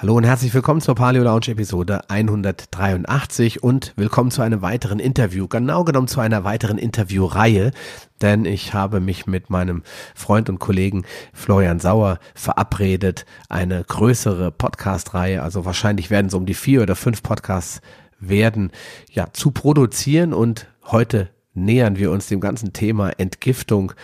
Hallo und herzlich willkommen zur Paleo Lounge Episode 183 und willkommen zu einem weiteren Interview, genau genommen zu einer weiteren Interviewreihe, denn ich habe mich mit meinem Freund und Kollegen Florian Sauer verabredet, eine größere Podcast-Reihe, also wahrscheinlich werden es um die vier oder fünf Podcasts werden, ja, zu produzieren und heute nähern wir uns dem ganzen Thema Entgiftung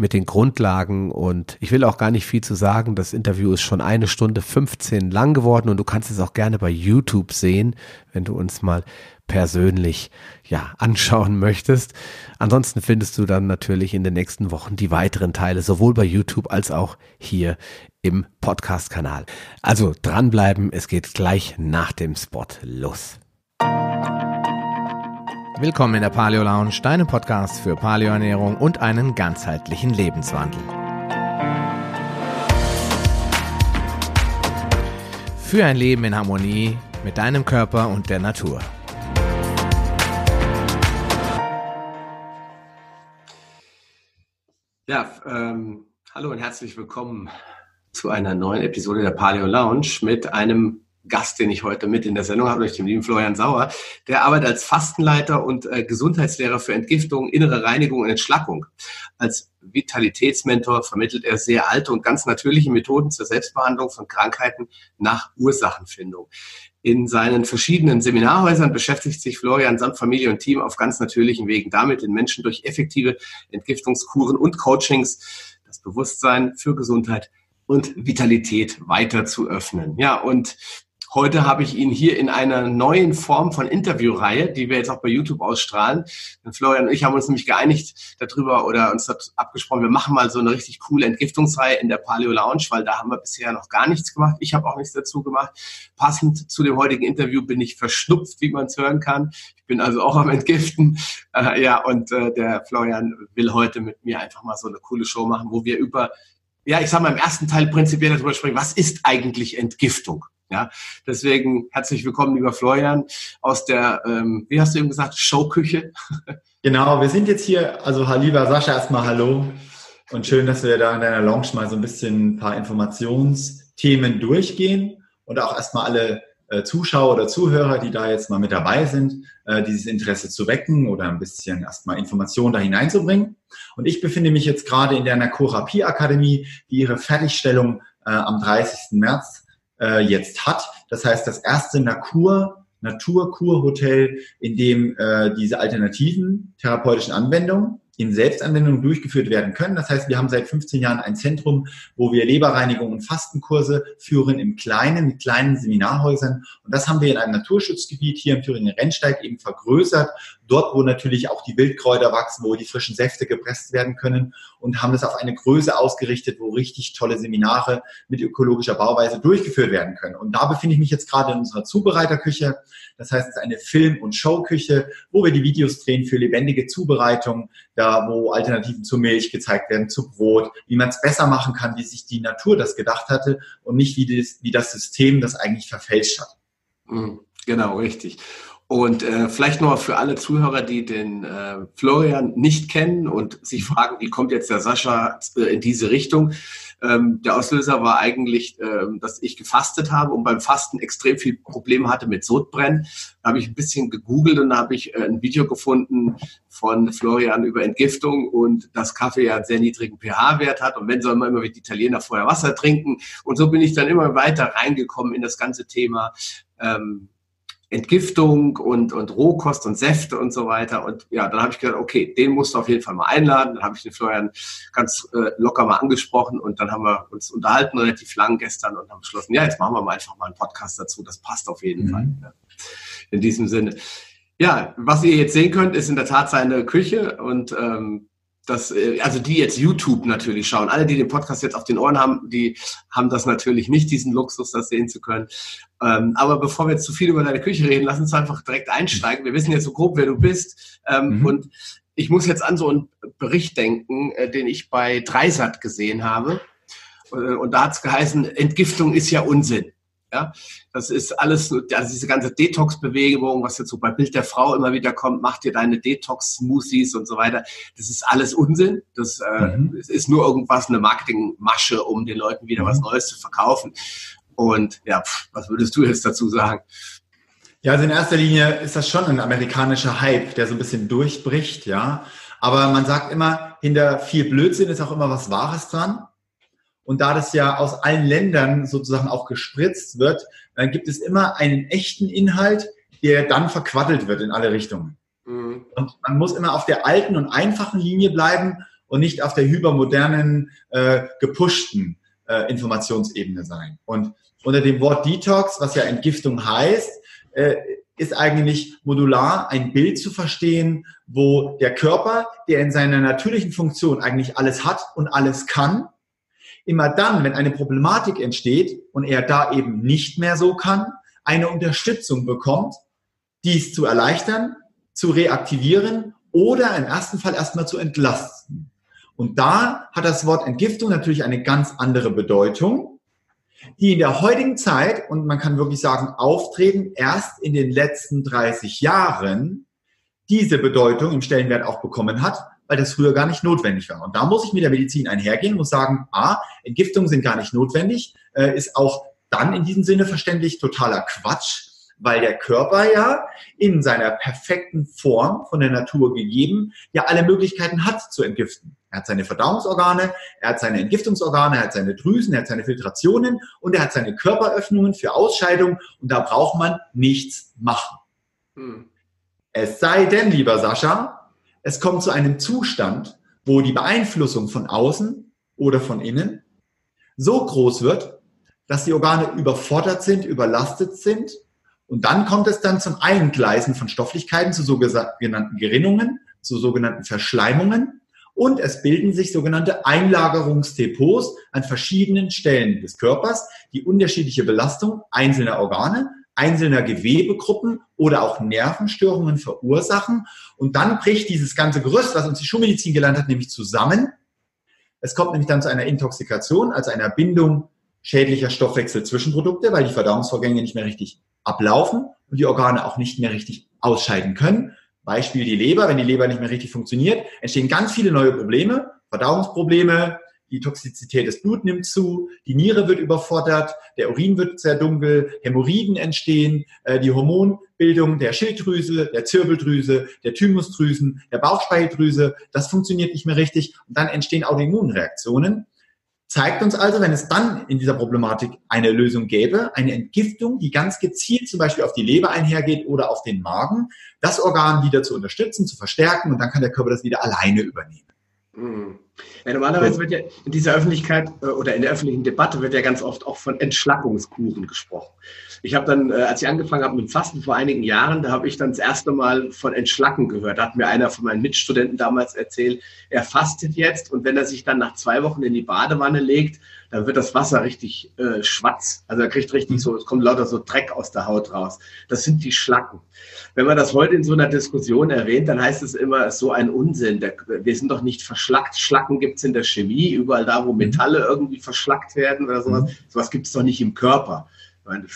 mit den Grundlagen und ich will auch gar nicht viel zu sagen. Das Interview ist schon eine Stunde 15 lang geworden und du kannst es auch gerne bei YouTube sehen, wenn du uns mal persönlich ja anschauen möchtest. Ansonsten findest du dann natürlich in den nächsten Wochen die weiteren Teile sowohl bei YouTube als auch hier im Podcast-Kanal. Also dranbleiben, es geht gleich nach dem Spot los. Willkommen in der Paleo Lounge, deinem Podcast für Paleoernährung und einen ganzheitlichen Lebenswandel. Für ein Leben in Harmonie mit deinem Körper und der Natur. Ja, ähm, hallo und herzlich willkommen zu einer neuen Episode der Paleo Lounge mit einem Gast, den ich heute mit in der Sendung habe, durch den lieben Florian Sauer. Der arbeitet als Fastenleiter und äh, Gesundheitslehrer für Entgiftung, innere Reinigung und Entschlackung. Als Vitalitätsmentor vermittelt er sehr alte und ganz natürliche Methoden zur Selbstbehandlung von Krankheiten nach Ursachenfindung. In seinen verschiedenen Seminarhäusern beschäftigt sich Florian samt Familie und Team auf ganz natürlichen Wegen damit, den Menschen durch effektive Entgiftungskuren und Coachings das Bewusstsein für Gesundheit und Vitalität weiter zu öffnen. Ja, und Heute habe ich ihn hier in einer neuen Form von Interviewreihe, die wir jetzt auch bei YouTube ausstrahlen. Florian und ich haben uns nämlich geeinigt darüber oder uns abgesprochen, wir machen mal so eine richtig coole Entgiftungsreihe in der Paleo Lounge, weil da haben wir bisher noch gar nichts gemacht. Ich habe auch nichts dazu gemacht. Passend zu dem heutigen Interview bin ich verschnupft, wie man es hören kann. Ich bin also auch am Entgiften. Äh, ja, und äh, der Florian will heute mit mir einfach mal so eine coole Show machen, wo wir über ja, ich sage mal im ersten Teil prinzipiell darüber sprechen, was ist eigentlich Entgiftung? Ja, deswegen herzlich willkommen, lieber Florian, aus der, ähm, wie hast du eben gesagt, Showküche. Genau, wir sind jetzt hier, also lieber Sascha, erstmal hallo und schön, dass wir da in deiner Lounge mal so ein bisschen ein paar Informationsthemen durchgehen und auch erstmal alle äh, Zuschauer oder Zuhörer, die da jetzt mal mit dabei sind, äh, dieses Interesse zu wecken oder ein bisschen erstmal Informationen da hineinzubringen. Und ich befinde mich jetzt gerade in der Nakurapie Akademie, die ihre Fertigstellung äh, am 30. März äh, jetzt hat. Das heißt, das erste Nakur, Naturkurhotel, in dem äh, diese alternativen therapeutischen Anwendungen in Selbstanwendung durchgeführt werden können. Das heißt, wir haben seit 15 Jahren ein Zentrum, wo wir Leberreinigung und Fastenkurse führen im Kleinen, mit kleinen Seminarhäusern. Und das haben wir in einem Naturschutzgebiet hier im Thüringen Rennsteig eben vergrößert dort, wo natürlich auch die Wildkräuter wachsen, wo die frischen Säfte gepresst werden können und haben das auf eine Größe ausgerichtet, wo richtig tolle Seminare mit ökologischer Bauweise durchgeführt werden können. Und da befinde ich mich jetzt gerade in unserer Zubereiterküche. Das heißt, es ist eine Film- und Showküche, wo wir die Videos drehen für lebendige Zubereitung, da wo Alternativen zur Milch gezeigt werden, zu Brot, wie man es besser machen kann, wie sich die Natur das gedacht hatte und nicht wie das, wie das System das eigentlich verfälscht hat. Mhm. Genau, richtig. Und äh, vielleicht noch für alle Zuhörer, die den äh, Florian nicht kennen und sich fragen, wie kommt jetzt der Sascha äh, in diese Richtung? Ähm, der Auslöser war eigentlich, äh, dass ich gefastet habe und beim Fasten extrem viel Probleme hatte mit Sodbrennen. Da habe ich ein bisschen gegoogelt und da habe ich äh, ein Video gefunden von Florian über Entgiftung und dass Kaffee ja einen sehr niedrigen pH-Wert hat und wenn soll man immer wie die Italiener vorher Wasser trinken. Und so bin ich dann immer weiter reingekommen in das ganze Thema. Ähm, Entgiftung und, und Rohkost und Säfte und so weiter. Und ja, dann habe ich gedacht, okay, den musst du auf jeden Fall mal einladen. Dann habe ich den Florian ganz äh, locker mal angesprochen und dann haben wir uns unterhalten relativ lang gestern und haben beschlossen, ja, jetzt machen wir mal einfach mal einen Podcast dazu. Das passt auf jeden mhm. Fall. Ja. In diesem Sinne. Ja, was ihr jetzt sehen könnt, ist in der Tat seine Küche und ähm, das, äh, also die jetzt YouTube natürlich schauen. Alle, die den Podcast jetzt auf den Ohren haben, die haben das natürlich nicht, diesen Luxus, das sehen zu können. Ähm, aber bevor wir jetzt zu viel über deine Küche reden, lass uns einfach direkt einsteigen. Wir wissen jetzt so grob, wer du bist. Ähm, mhm. Und ich muss jetzt an so einen Bericht denken, äh, den ich bei Dreisat gesehen habe. Äh, und da hat es geheißen, Entgiftung ist ja Unsinn. Ja, das ist alles, also diese ganze Detox-Bewegung, was jetzt so bei Bild der Frau immer wieder kommt, macht dir deine Detox-Smoothies und so weiter. Das ist alles Unsinn. Das äh, mhm. ist nur irgendwas, eine Marketingmasche, um den Leuten wieder mhm. was Neues zu verkaufen. Und ja, pff, was würdest du jetzt dazu sagen? Ja, also in erster Linie ist das schon ein amerikanischer Hype, der so ein bisschen durchbricht, ja. Aber man sagt immer, hinter viel Blödsinn ist auch immer was Wahres dran. Und da das ja aus allen Ländern sozusagen auch gespritzt wird, dann gibt es immer einen echten Inhalt, der dann verquaddelt wird in alle Richtungen. Mhm. Und man muss immer auf der alten und einfachen Linie bleiben und nicht auf der hypermodernen, äh, gepushten äh, Informationsebene sein. Und unter dem Wort Detox, was ja Entgiftung heißt, äh, ist eigentlich modular ein Bild zu verstehen, wo der Körper, der in seiner natürlichen Funktion eigentlich alles hat und alles kann, immer dann, wenn eine Problematik entsteht und er da eben nicht mehr so kann, eine Unterstützung bekommt, dies zu erleichtern, zu reaktivieren oder im ersten Fall erstmal zu entlasten. Und da hat das Wort Entgiftung natürlich eine ganz andere Bedeutung, die in der heutigen Zeit, und man kann wirklich sagen, auftreten, erst in den letzten 30 Jahren diese Bedeutung im Stellenwert auch bekommen hat, weil das früher gar nicht notwendig war. Und da muss ich mit der Medizin einhergehen und sagen, ah, Entgiftungen sind gar nicht notwendig, äh, ist auch dann in diesem Sinne verständlich totaler Quatsch, weil der Körper ja in seiner perfekten Form von der Natur gegeben ja alle Möglichkeiten hat zu entgiften. Er hat seine Verdauungsorgane, er hat seine Entgiftungsorgane, er hat seine Drüsen, er hat seine Filtrationen und er hat seine Körperöffnungen für Ausscheidung und da braucht man nichts machen. Hm. Es sei denn, lieber Sascha, es kommt zu einem Zustand, wo die Beeinflussung von außen oder von innen so groß wird, dass die Organe überfordert sind, überlastet sind und dann kommt es dann zum Eingleisen von Stofflichkeiten zu sogenannten Gerinnungen, zu sogenannten Verschleimungen. Und es bilden sich sogenannte Einlagerungsdepots an verschiedenen Stellen des Körpers, die unterschiedliche Belastung einzelner Organe, einzelner Gewebegruppen oder auch Nervenstörungen verursachen. Und dann bricht dieses ganze Gerüst, was uns die Schulmedizin gelernt hat, nämlich zusammen. Es kommt nämlich dann zu einer Intoxikation, also einer Bindung schädlicher Stoffwechselzwischenprodukte, weil die Verdauungsvorgänge nicht mehr richtig ablaufen und die Organe auch nicht mehr richtig ausscheiden können. Beispiel die Leber, wenn die Leber nicht mehr richtig funktioniert, entstehen ganz viele neue Probleme, Verdauungsprobleme, die Toxizität des Blut nimmt zu, die Niere wird überfordert, der Urin wird sehr dunkel, Hämorrhoiden entstehen, äh, die Hormonbildung der Schilddrüse, der Zirbeldrüse, der Thymusdrüsen, der Bauchspeicheldrüse, das funktioniert nicht mehr richtig und dann entstehen Autoimmunreaktionen zeigt uns also, wenn es dann in dieser Problematik eine Lösung gäbe, eine Entgiftung, die ganz gezielt zum Beispiel auf die Leber einhergeht oder auf den Magen, das Organ wieder zu unterstützen, zu verstärken und dann kann der Körper das wieder alleine übernehmen. Mhm. Ja, normalerweise wird ja in dieser Öffentlichkeit äh, oder in der öffentlichen Debatte wird ja ganz oft auch von Entschlackungskuren gesprochen. Ich habe dann, äh, als ich angefangen habe mit Fasten vor einigen Jahren, da habe ich dann das erste Mal von Entschlacken gehört. Da hat mir einer von meinen Mitstudenten damals erzählt, er fastet jetzt und wenn er sich dann nach zwei Wochen in die Badewanne legt, dann wird das Wasser richtig äh, schwarz. Also er kriegt richtig so, es kommt lauter so Dreck aus der Haut raus. Das sind die Schlacken. Wenn man das heute in so einer Diskussion erwähnt, dann heißt es immer, es ist so ein Unsinn. wir sind doch nicht verschlackt. Schlacken gibt es in der Chemie, überall da, wo Metalle irgendwie verschlackt werden oder sowas. Mhm. Sowas gibt es doch nicht im Körper. Meine,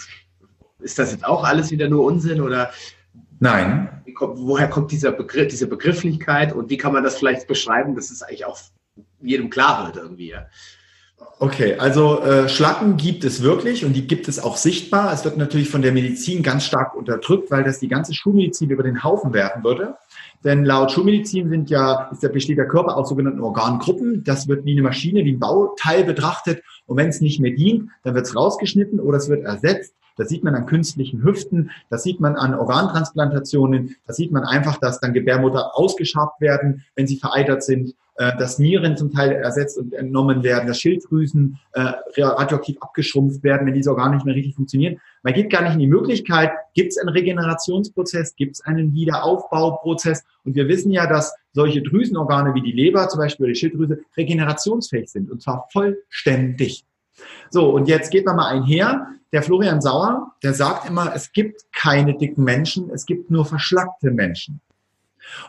ist das jetzt auch alles wieder nur Unsinn oder? Nein. Kommt, woher kommt dieser Begriff, diese Begrifflichkeit und wie kann man das vielleicht beschreiben, dass es eigentlich auch jedem klar wird irgendwie? Okay, also äh, Schlacken gibt es wirklich und die gibt es auch sichtbar. Es wird natürlich von der Medizin ganz stark unterdrückt, weil das die ganze Schulmedizin über den Haufen werfen würde. Denn laut Schulmedizin sind ja, ist der, besteht der Körper aus sogenannten Organgruppen. Das wird wie eine Maschine, wie ein Bauteil betrachtet. Und wenn es nicht mehr dient, dann wird es rausgeschnitten oder es wird ersetzt. Das sieht man an künstlichen Hüften, das sieht man an Organtransplantationen, das sieht man einfach, dass dann Gebärmutter ausgeschabt werden, wenn sie vereitert sind, dass Nieren zum Teil ersetzt und entnommen werden, dass Schilddrüsen äh, radioaktiv abgeschrumpft werden, wenn diese Organe nicht mehr richtig funktionieren. Man geht gar nicht in die Möglichkeit, gibt es einen Regenerationsprozess, gibt es einen Wiederaufbauprozess und wir wissen ja, dass solche Drüsenorgane wie die Leber zum Beispiel oder die Schilddrüse regenerationsfähig sind und zwar vollständig. So, und jetzt geht man mal einher. Der Florian Sauer, der sagt immer, es gibt keine dicken Menschen, es gibt nur verschlackte Menschen.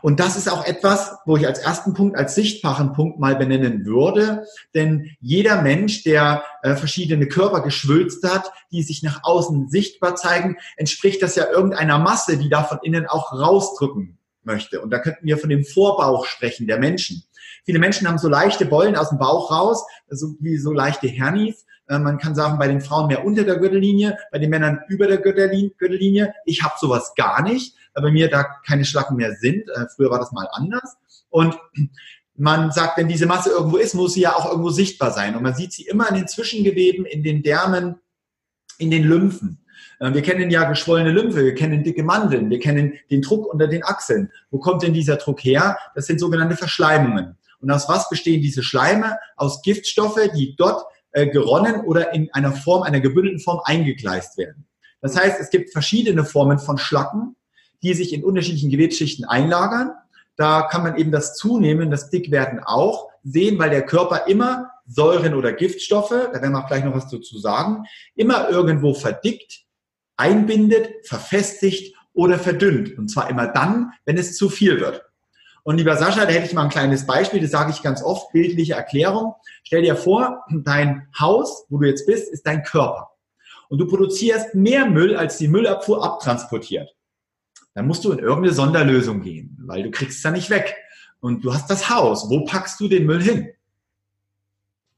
Und das ist auch etwas, wo ich als ersten Punkt, als sichtbaren Punkt mal benennen würde. Denn jeder Mensch, der äh, verschiedene Körper geschwülzt hat, die sich nach außen sichtbar zeigen, entspricht das ja irgendeiner Masse, die da von innen auch rausdrücken möchte. Und da könnten wir von dem Vorbauch sprechen der Menschen. Viele Menschen haben so leichte Bollen aus dem Bauch raus, so wie so leichte Hernies. Äh, man kann sagen, bei den Frauen mehr unter der Gürtellinie, bei den Männern über der Gürtellinie. Ich habe sowas gar nicht, bei mir da keine Schlacken mehr sind. Äh, früher war das mal anders. Und man sagt, wenn diese Masse irgendwo ist, muss sie ja auch irgendwo sichtbar sein. Und man sieht sie immer in den Zwischengeweben, in den Därmen, in den Lymphen. Äh, wir kennen ja geschwollene Lymphe, wir kennen dicke Mandeln, wir kennen den Druck unter den Achseln. Wo kommt denn dieser Druck her? Das sind sogenannte Verschleimungen. Und aus was bestehen diese Schleime? Aus Giftstoffe, die dort äh, geronnen oder in einer Form, einer gebündelten Form eingegleist werden. Das heißt, es gibt verschiedene Formen von Schlacken, die sich in unterschiedlichen Gewebsschichten einlagern. Da kann man eben das Zunehmen, das Dickwerden auch sehen, weil der Körper immer Säuren oder Giftstoffe, da werden wir auch gleich noch was dazu sagen, immer irgendwo verdickt, einbindet, verfestigt oder verdünnt. Und zwar immer dann, wenn es zu viel wird. Und lieber Sascha, da hätte ich mal ein kleines Beispiel, das sage ich ganz oft, bildliche Erklärung. Stell dir vor, dein Haus, wo du jetzt bist, ist dein Körper. Und du produzierst mehr Müll, als die Müllabfuhr abtransportiert. Dann musst du in irgendeine Sonderlösung gehen, weil du kriegst es ja nicht weg. Und du hast das Haus. Wo packst du den Müll hin?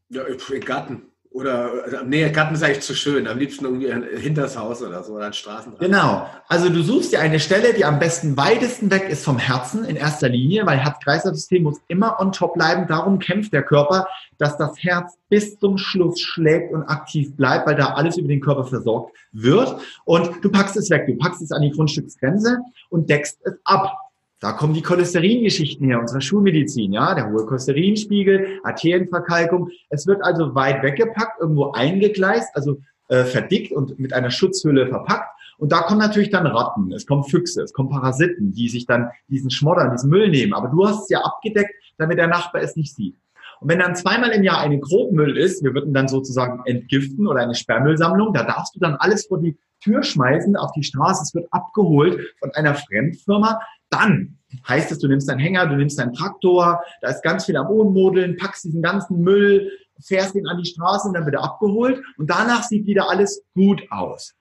Ja, im Garten. Oder, äh, nee, Garten ist eigentlich zu schön. Am liebsten irgendwie hinter das Haus oder so, oder an Straßen. Genau. Also du suchst dir eine Stelle, die am besten weitesten weg ist vom Herzen in erster Linie, weil Herz-Kreislauf-System muss immer on top bleiben. Darum kämpft der Körper, dass das Herz bis zum Schluss schlägt und aktiv bleibt, weil da alles über den Körper versorgt wird. Und du packst es weg. Du packst es an die Grundstücksgrenze und deckst es ab. Da kommen die Cholesteringeschichten her, unsere Schulmedizin, ja, der hohe Cholesterinspiegel, Arterienverkalkung. Es wird also weit weggepackt, irgendwo eingegleist, also äh, verdickt und mit einer Schutzhülle verpackt. Und da kommen natürlich dann Ratten, es kommen Füchse, es kommen Parasiten, die sich dann diesen Schmoddern, diesen Müll nehmen. Aber du hast es ja abgedeckt, damit der Nachbar es nicht sieht. Und wenn dann zweimal im Jahr eine Grobmüll ist, wir würden dann sozusagen entgiften oder eine Sperrmüllsammlung, da darfst du dann alles vor die Tür schmeißen, auf die Straße, es wird abgeholt von einer Fremdfirma, dann heißt es, du nimmst deinen Hänger, du nimmst deinen Traktor, da ist ganz viel am Ummodeln, packst diesen ganzen Müll, fährst ihn an die Straße und dann wird er abgeholt und danach sieht wieder alles gut aus.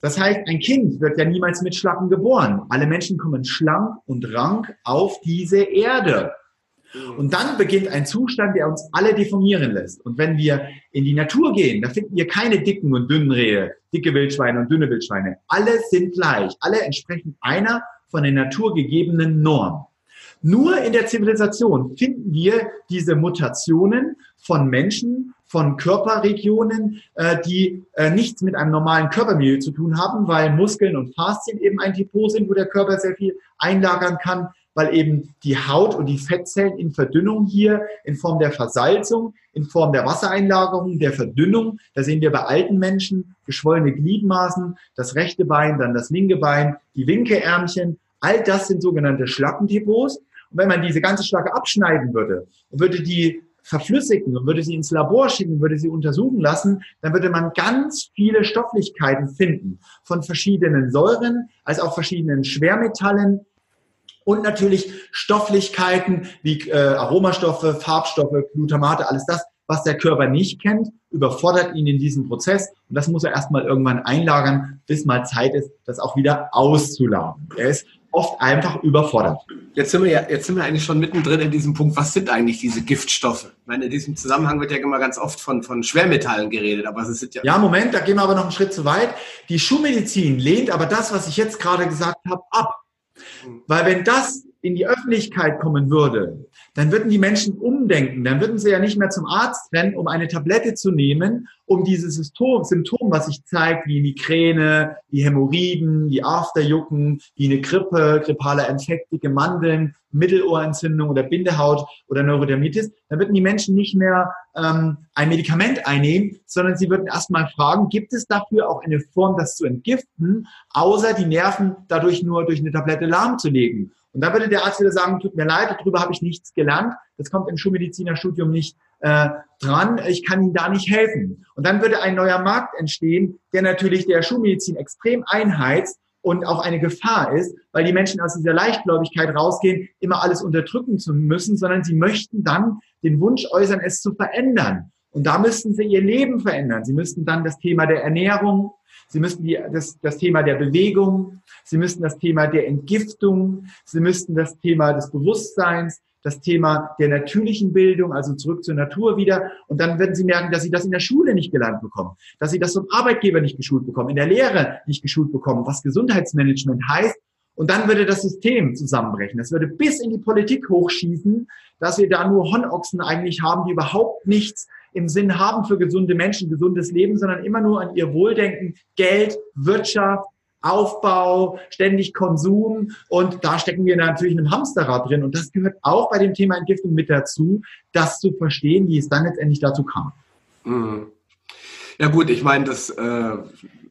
Das heißt, ein Kind wird ja niemals mit Schlacken geboren. Alle Menschen kommen schlank und rank auf diese Erde. Und dann beginnt ein Zustand, der uns alle deformieren lässt. Und wenn wir in die Natur gehen, da finden wir keine dicken und dünnen Rehe, dicke Wildschweine und dünne Wildschweine. Alle sind gleich. Alle entsprechen einer von der Natur gegebenen Norm. Nur in der Zivilisation finden wir diese Mutationen von Menschen, von Körperregionen, äh, die äh, nichts mit einem normalen Körpermilieu zu tun haben, weil Muskeln und Faszien eben ein Depot sind, wo der Körper sehr viel einlagern kann, weil eben die Haut und die Fettzellen in Verdünnung hier in Form der Versalzung, in Form der Wassereinlagerung, der Verdünnung, da sehen wir bei alten Menschen geschwollene Gliedmaßen, das rechte Bein, dann das linke Bein, die Winkeärmchen, all das sind sogenannte Schlackendepots. Und wenn man diese ganze Schlacke abschneiden würde und würde die verflüssigen und würde sie ins Labor schicken, würde sie untersuchen lassen, dann würde man ganz viele Stofflichkeiten finden von verschiedenen Säuren, als auch verschiedenen Schwermetallen, und natürlich Stofflichkeiten wie äh, Aromastoffe, Farbstoffe, Glutamate, alles das, was der Körper nicht kennt, überfordert ihn in diesem Prozess und das muss er erstmal irgendwann einlagern, bis mal Zeit ist, das auch wieder auszulagern. Er ist oft einfach überfordert. Jetzt sind wir ja, jetzt sind wir eigentlich schon mittendrin in diesem Punkt. Was sind eigentlich diese Giftstoffe? Ich meine, in diesem Zusammenhang wird ja immer ganz oft von, von Schwermetallen geredet, aber es sind ja. Ja, Moment, da gehen wir aber noch einen Schritt zu weit. Die Schulmedizin lehnt aber das, was ich jetzt gerade gesagt habe, ab. Weil wenn das in die Öffentlichkeit kommen würde, dann würden die Menschen umdenken. Dann würden sie ja nicht mehr zum Arzt rennen, um eine Tablette zu nehmen, um dieses Symptom, Symptom was sich zeigt, wie Migräne, wie Hämorrhoiden, wie Afterjucken, wie eine Grippe, grippaler Infekt, dicke Mandeln, Mittelohrentzündung oder Bindehaut oder Neurodermitis, dann würden die Menschen nicht mehr ähm, ein Medikament einnehmen, sondern sie würden erstmal fragen, gibt es dafür auch eine Form, das zu entgiften, außer die Nerven dadurch nur durch eine Tablette lahmzulegen. Und da würde der Arzt wieder sagen, tut mir leid, darüber habe ich nichts gelernt. Das kommt im Schulmedizinerstudium nicht äh, dran. Ich kann Ihnen da nicht helfen. Und dann würde ein neuer Markt entstehen, der natürlich der Schulmedizin extrem einheizt und auch eine Gefahr ist, weil die Menschen aus dieser Leichtgläubigkeit rausgehen, immer alles unterdrücken zu müssen, sondern sie möchten dann den Wunsch äußern, es zu verändern. Und da müssten sie ihr Leben verändern. Sie müssten dann das Thema der Ernährung, sie müssten die, das, das Thema der Bewegung, sie müssten das Thema der Entgiftung, sie müssten das Thema des Bewusstseins, das Thema der natürlichen Bildung, also zurück zur Natur wieder. Und dann werden Sie merken, dass Sie das in der Schule nicht gelernt bekommen, dass Sie das vom Arbeitgeber nicht geschult bekommen, in der Lehre nicht geschult bekommen, was Gesundheitsmanagement heißt. Und dann würde das System zusammenbrechen. Das würde bis in die Politik hochschießen, dass wir da nur Honochsen eigentlich haben, die überhaupt nichts im Sinn haben für gesunde Menschen, gesundes Leben, sondern immer nur an ihr Wohldenken, Geld, Wirtschaft, Aufbau, ständig Konsum und da stecken wir natürlich in einem Hamsterrad drin und das gehört auch bei dem Thema Entgiftung mit dazu, das zu verstehen, wie es dann letztendlich dazu kam. Mhm. Ja gut, ich meine, das äh,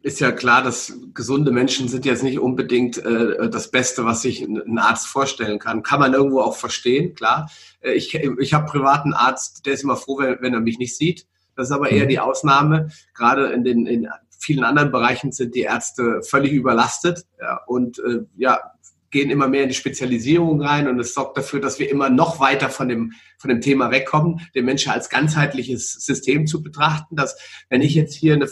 ist ja klar, dass gesunde Menschen sind jetzt nicht unbedingt äh, das Beste, was sich ein Arzt vorstellen kann. Kann man irgendwo auch verstehen, klar. Äh, ich ich habe privaten Arzt, der ist immer froh, wenn, wenn er mich nicht sieht. Das ist aber eher mhm. die Ausnahme. Gerade in den in vielen anderen Bereichen sind die Ärzte völlig überlastet ja, und äh, ja, gehen immer mehr in die Spezialisierung rein und es sorgt dafür, dass wir immer noch weiter von dem, von dem Thema wegkommen, den Menschen als ganzheitliches System zu betrachten, dass wenn ich jetzt hier eine,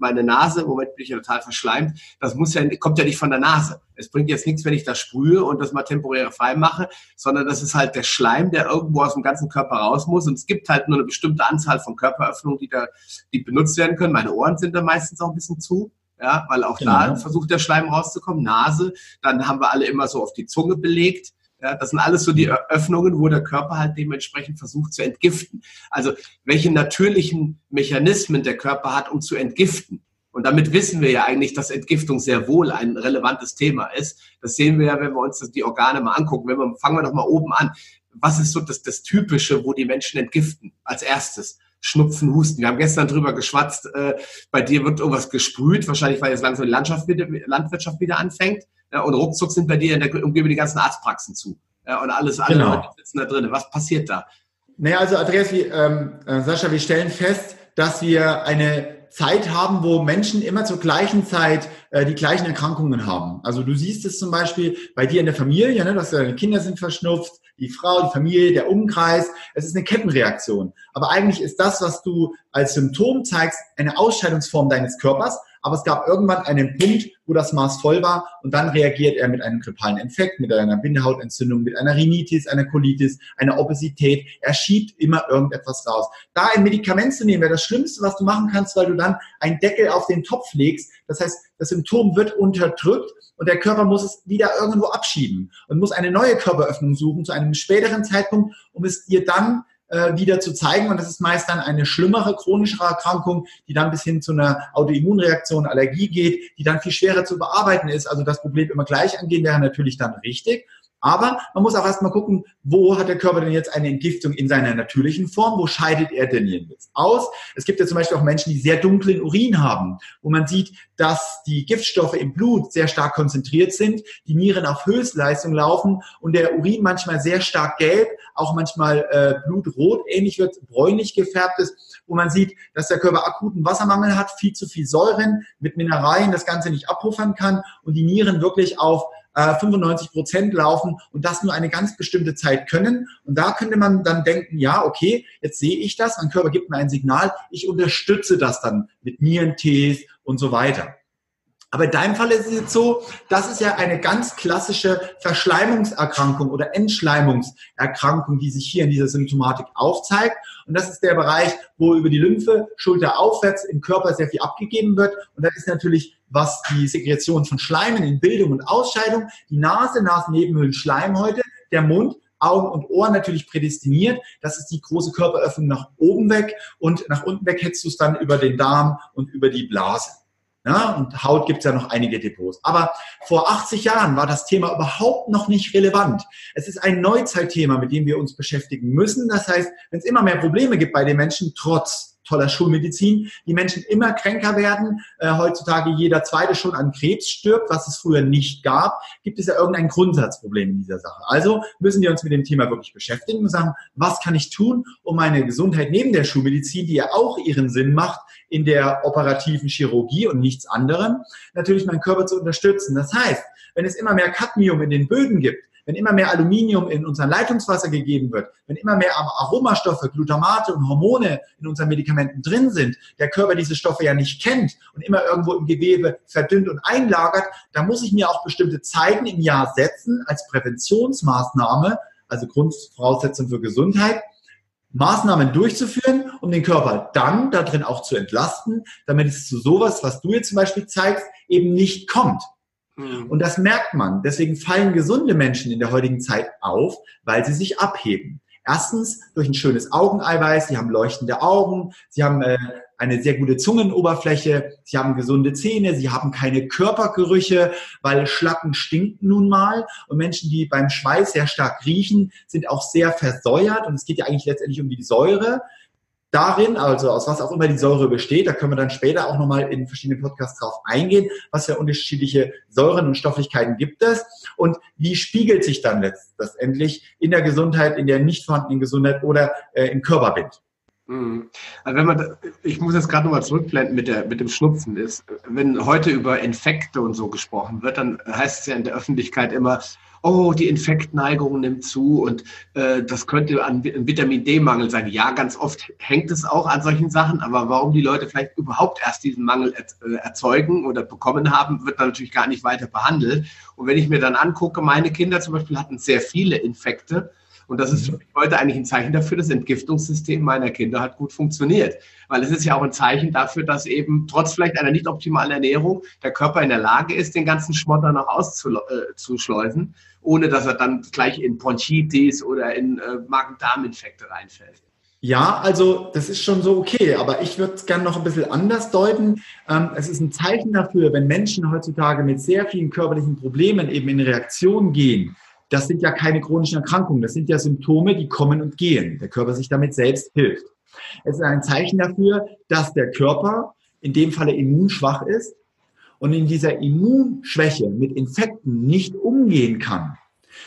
meine Nase, im Moment bin ich ja total verschleimt, das muss ja, kommt ja nicht von der Nase. Es bringt jetzt nichts, wenn ich das sprühe und das mal temporär frei mache, sondern das ist halt der Schleim, der irgendwo aus dem ganzen Körper raus muss und es gibt halt nur eine bestimmte Anzahl von Körperöffnungen, die da, die benutzt werden können. Meine Ohren sind da meistens auch ein bisschen zu ja, weil auch genau. da versucht der Schleim rauszukommen. Nase, dann haben wir alle immer so auf die Zunge belegt. Ja, das sind alles so die Öffnungen, wo der Körper halt dementsprechend versucht zu entgiften. Also welche natürlichen Mechanismen der Körper hat, um zu entgiften. Und damit wissen wir ja eigentlich, dass Entgiftung sehr wohl ein relevantes Thema ist. Das sehen wir ja, wenn wir uns die Organe mal angucken. Wenn wir, fangen wir doch mal oben an. Was ist so das, das Typische, wo die Menschen entgiften als erstes? Schnupfen, Husten. Wir haben gestern drüber geschwatzt, äh, bei dir wird irgendwas gesprüht, wahrscheinlich weil jetzt langsam die Landschaft wieder, Landwirtschaft wieder anfängt. Ja, und ruckzuck sind bei dir in der Umgebung die ganzen Arztpraxen zu. Ja, und alles, alle genau. Leute sitzen da drin. Was passiert da? Naja, also Andreas, wie, ähm, äh, Sascha, wir stellen fest, dass wir eine Zeit haben, wo Menschen immer zur gleichen Zeit äh, die gleichen Erkrankungen haben. Also du siehst es zum Beispiel bei dir in der Familie, ne, dass deine Kinder sind verschnupft, die Frau, die Familie, der Umkreis. Es ist eine Kettenreaktion. Aber eigentlich ist das, was du als Symptom zeigst, eine Ausscheidungsform deines Körpers. Aber es gab irgendwann einen Punkt, wo das Maß voll war und dann reagiert er mit einem grippalen Infekt, mit einer Bindehautentzündung, mit einer Rhinitis, einer Colitis, einer Obesität. Er schiebt immer irgendetwas raus. Da ein Medikament zu nehmen, wäre das Schlimmste, was du machen kannst, weil du dann einen Deckel auf den Topf legst. Das heißt, das Symptom wird unterdrückt und der Körper muss es wieder irgendwo abschieben und muss eine neue Körperöffnung suchen zu einem späteren Zeitpunkt, um es dir dann äh, wieder zu zeigen. Und das ist meist dann eine schlimmere chronische Erkrankung, die dann bis hin zu einer Autoimmunreaktion, Allergie geht, die dann viel schwerer zu bearbeiten ist. Also das Problem immer gleich angehen wäre natürlich dann richtig. Aber man muss auch erstmal gucken, wo hat der Körper denn jetzt eine Entgiftung in seiner natürlichen Form? Wo scheidet er denn jetzt aus? Es gibt ja zum Beispiel auch Menschen, die sehr dunklen Urin haben, wo man sieht, dass die Giftstoffe im Blut sehr stark konzentriert sind, die Nieren auf Höchstleistung laufen und der Urin manchmal sehr stark gelb, auch manchmal äh, blutrot, ähnlich wird bräunlich gefärbt ist, wo man sieht, dass der Körper akuten Wassermangel hat, viel zu viel Säuren mit Mineralien das Ganze nicht abpuffern kann und die Nieren wirklich auf 95 äh, Prozent laufen und das nur eine ganz bestimmte Zeit können. Und da könnte man dann denken, ja, okay, jetzt sehe ich das, mein Körper gibt mir ein Signal, ich unterstütze das dann mit Nierentees und so weiter. Aber in deinem Fall ist es jetzt so, das ist ja eine ganz klassische Verschleimungserkrankung oder Entschleimungserkrankung, die sich hier in dieser Symptomatik aufzeigt. Und das ist der Bereich, wo über die Lymphe, Schulter aufwärts im Körper sehr viel abgegeben wird. Und das ist natürlich, was die Sekretion von Schleimen in Bildung und Ausscheidung, die Nase, Nasennebenhöhlen, Schleimhäute, der Mund, Augen und Ohren natürlich prädestiniert. Das ist die große Körperöffnung nach oben weg und nach unten weg hättest du es dann über den Darm und über die Blase. Ja, und Haut gibt es ja noch einige Depots. Aber vor 80 Jahren war das Thema überhaupt noch nicht relevant. Es ist ein Neuzeitthema, mit dem wir uns beschäftigen müssen. Das heißt, wenn es immer mehr Probleme gibt bei den Menschen, trotz toller Schulmedizin, die Menschen immer kränker werden, äh, heutzutage jeder zweite schon an Krebs stirbt, was es früher nicht gab, gibt es ja irgendein Grundsatzproblem in dieser Sache. Also müssen wir uns mit dem Thema wirklich beschäftigen und sagen, was kann ich tun, um meine Gesundheit neben der Schulmedizin, die ja auch ihren Sinn macht, in der operativen Chirurgie und nichts anderem, natürlich meinen Körper zu unterstützen. Das heißt, wenn es immer mehr Cadmium in den Böden gibt, wenn immer mehr Aluminium in unser Leitungswasser gegeben wird, wenn immer mehr Aromastoffe, Glutamate und Hormone in unseren Medikamenten drin sind, der Körper diese Stoffe ja nicht kennt und immer irgendwo im Gewebe verdünnt und einlagert, dann muss ich mir auch bestimmte Zeiten im Jahr setzen als Präventionsmaßnahme, also Grundvoraussetzung für Gesundheit, Maßnahmen durchzuführen, um den Körper dann darin auch zu entlasten, damit es zu sowas, was du jetzt zum Beispiel zeigst, eben nicht kommt. Und das merkt man. Deswegen fallen gesunde Menschen in der heutigen Zeit auf, weil sie sich abheben. Erstens durch ein schönes Augeneiweiß, sie haben leuchtende Augen, sie haben äh, eine sehr gute Zungenoberfläche, sie haben gesunde Zähne, sie haben keine Körpergerüche, weil Schlacken stinkt nun mal und Menschen, die beim Schweiß sehr stark riechen, sind auch sehr versäuert und es geht ja eigentlich letztendlich um die Säure darin, also aus was auch immer die Säure besteht, da können wir dann später auch nochmal in verschiedenen Podcasts drauf eingehen, was für unterschiedliche Säuren und Stofflichkeiten gibt es und wie spiegelt sich dann letztendlich in der Gesundheit, in der nicht vorhandenen Gesundheit oder äh, im Körperbild. Mhm. Also wenn man, ich muss jetzt gerade nochmal zurückblenden mit, der, mit dem Schnupfen. Ist, wenn heute über Infekte und so gesprochen wird, dann heißt es ja in der Öffentlichkeit immer, oh, die Infektneigung nimmt zu und äh, das könnte an Vitamin D-Mangel sein. Ja, ganz oft hängt es auch an solchen Sachen, aber warum die Leute vielleicht überhaupt erst diesen Mangel äh, erzeugen oder bekommen haben, wird dann natürlich gar nicht weiter behandelt. Und wenn ich mir dann angucke, meine Kinder zum Beispiel hatten sehr viele Infekte und das ist heute eigentlich ein Zeichen dafür, das Entgiftungssystem meiner Kinder hat gut funktioniert. Weil es ist ja auch ein Zeichen dafür, dass eben trotz vielleicht einer nicht optimalen Ernährung der Körper in der Lage ist, den ganzen Schmotter noch auszuschleusen, äh, ohne dass er dann gleich in Bronchitis oder in äh, Magen-Darm-Infekte reinfällt. Ja, also das ist schon so okay, aber ich würde es gerne noch ein bisschen anders deuten. Ähm, es ist ein Zeichen dafür, wenn Menschen heutzutage mit sehr vielen körperlichen Problemen eben in Reaktion gehen, das sind ja keine chronischen Erkrankungen, das sind ja Symptome, die kommen und gehen. Der Körper sich damit selbst hilft. Es ist ein Zeichen dafür, dass der Körper in dem Falle immunschwach ist und in dieser Immunschwäche mit Infekten nicht umgehen kann.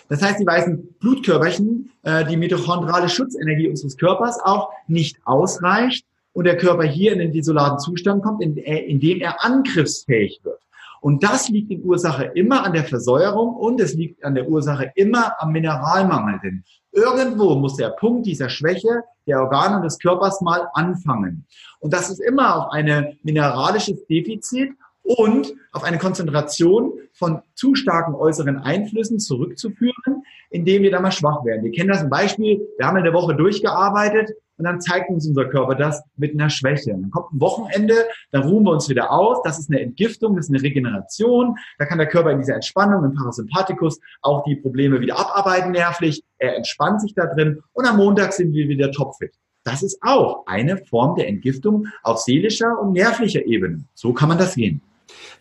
Das heißt, die weißen Blutkörperchen, äh, die mitochondrale Schutzenergie unseres Körpers auch nicht ausreicht und der Körper hier in den desolaten Zustand kommt, in, äh, in dem er angriffsfähig wird. Und das liegt in Ursache immer an der Versäuerung und es liegt an der Ursache immer am Mineralmangel. Denn irgendwo muss der Punkt dieser Schwäche der Organe des Körpers mal anfangen. Und das ist immer auf ein mineralisches Defizit und auf eine Konzentration von zu starken äußeren Einflüssen zurückzuführen, indem wir da mal schwach werden. Wir kennen das ein Beispiel, wir haben in der Woche durchgearbeitet und dann zeigt uns unser Körper das mit einer Schwäche. Dann kommt ein Wochenende, dann ruhen wir uns wieder aus, das ist eine Entgiftung, das ist eine Regeneration, da kann der Körper in dieser Entspannung, im Parasympathikus, auch die Probleme wieder abarbeiten nervlich, er entspannt sich da drin und am Montag sind wir wieder topfit. Das ist auch eine Form der Entgiftung auf seelischer und nervlicher Ebene. So kann man das sehen.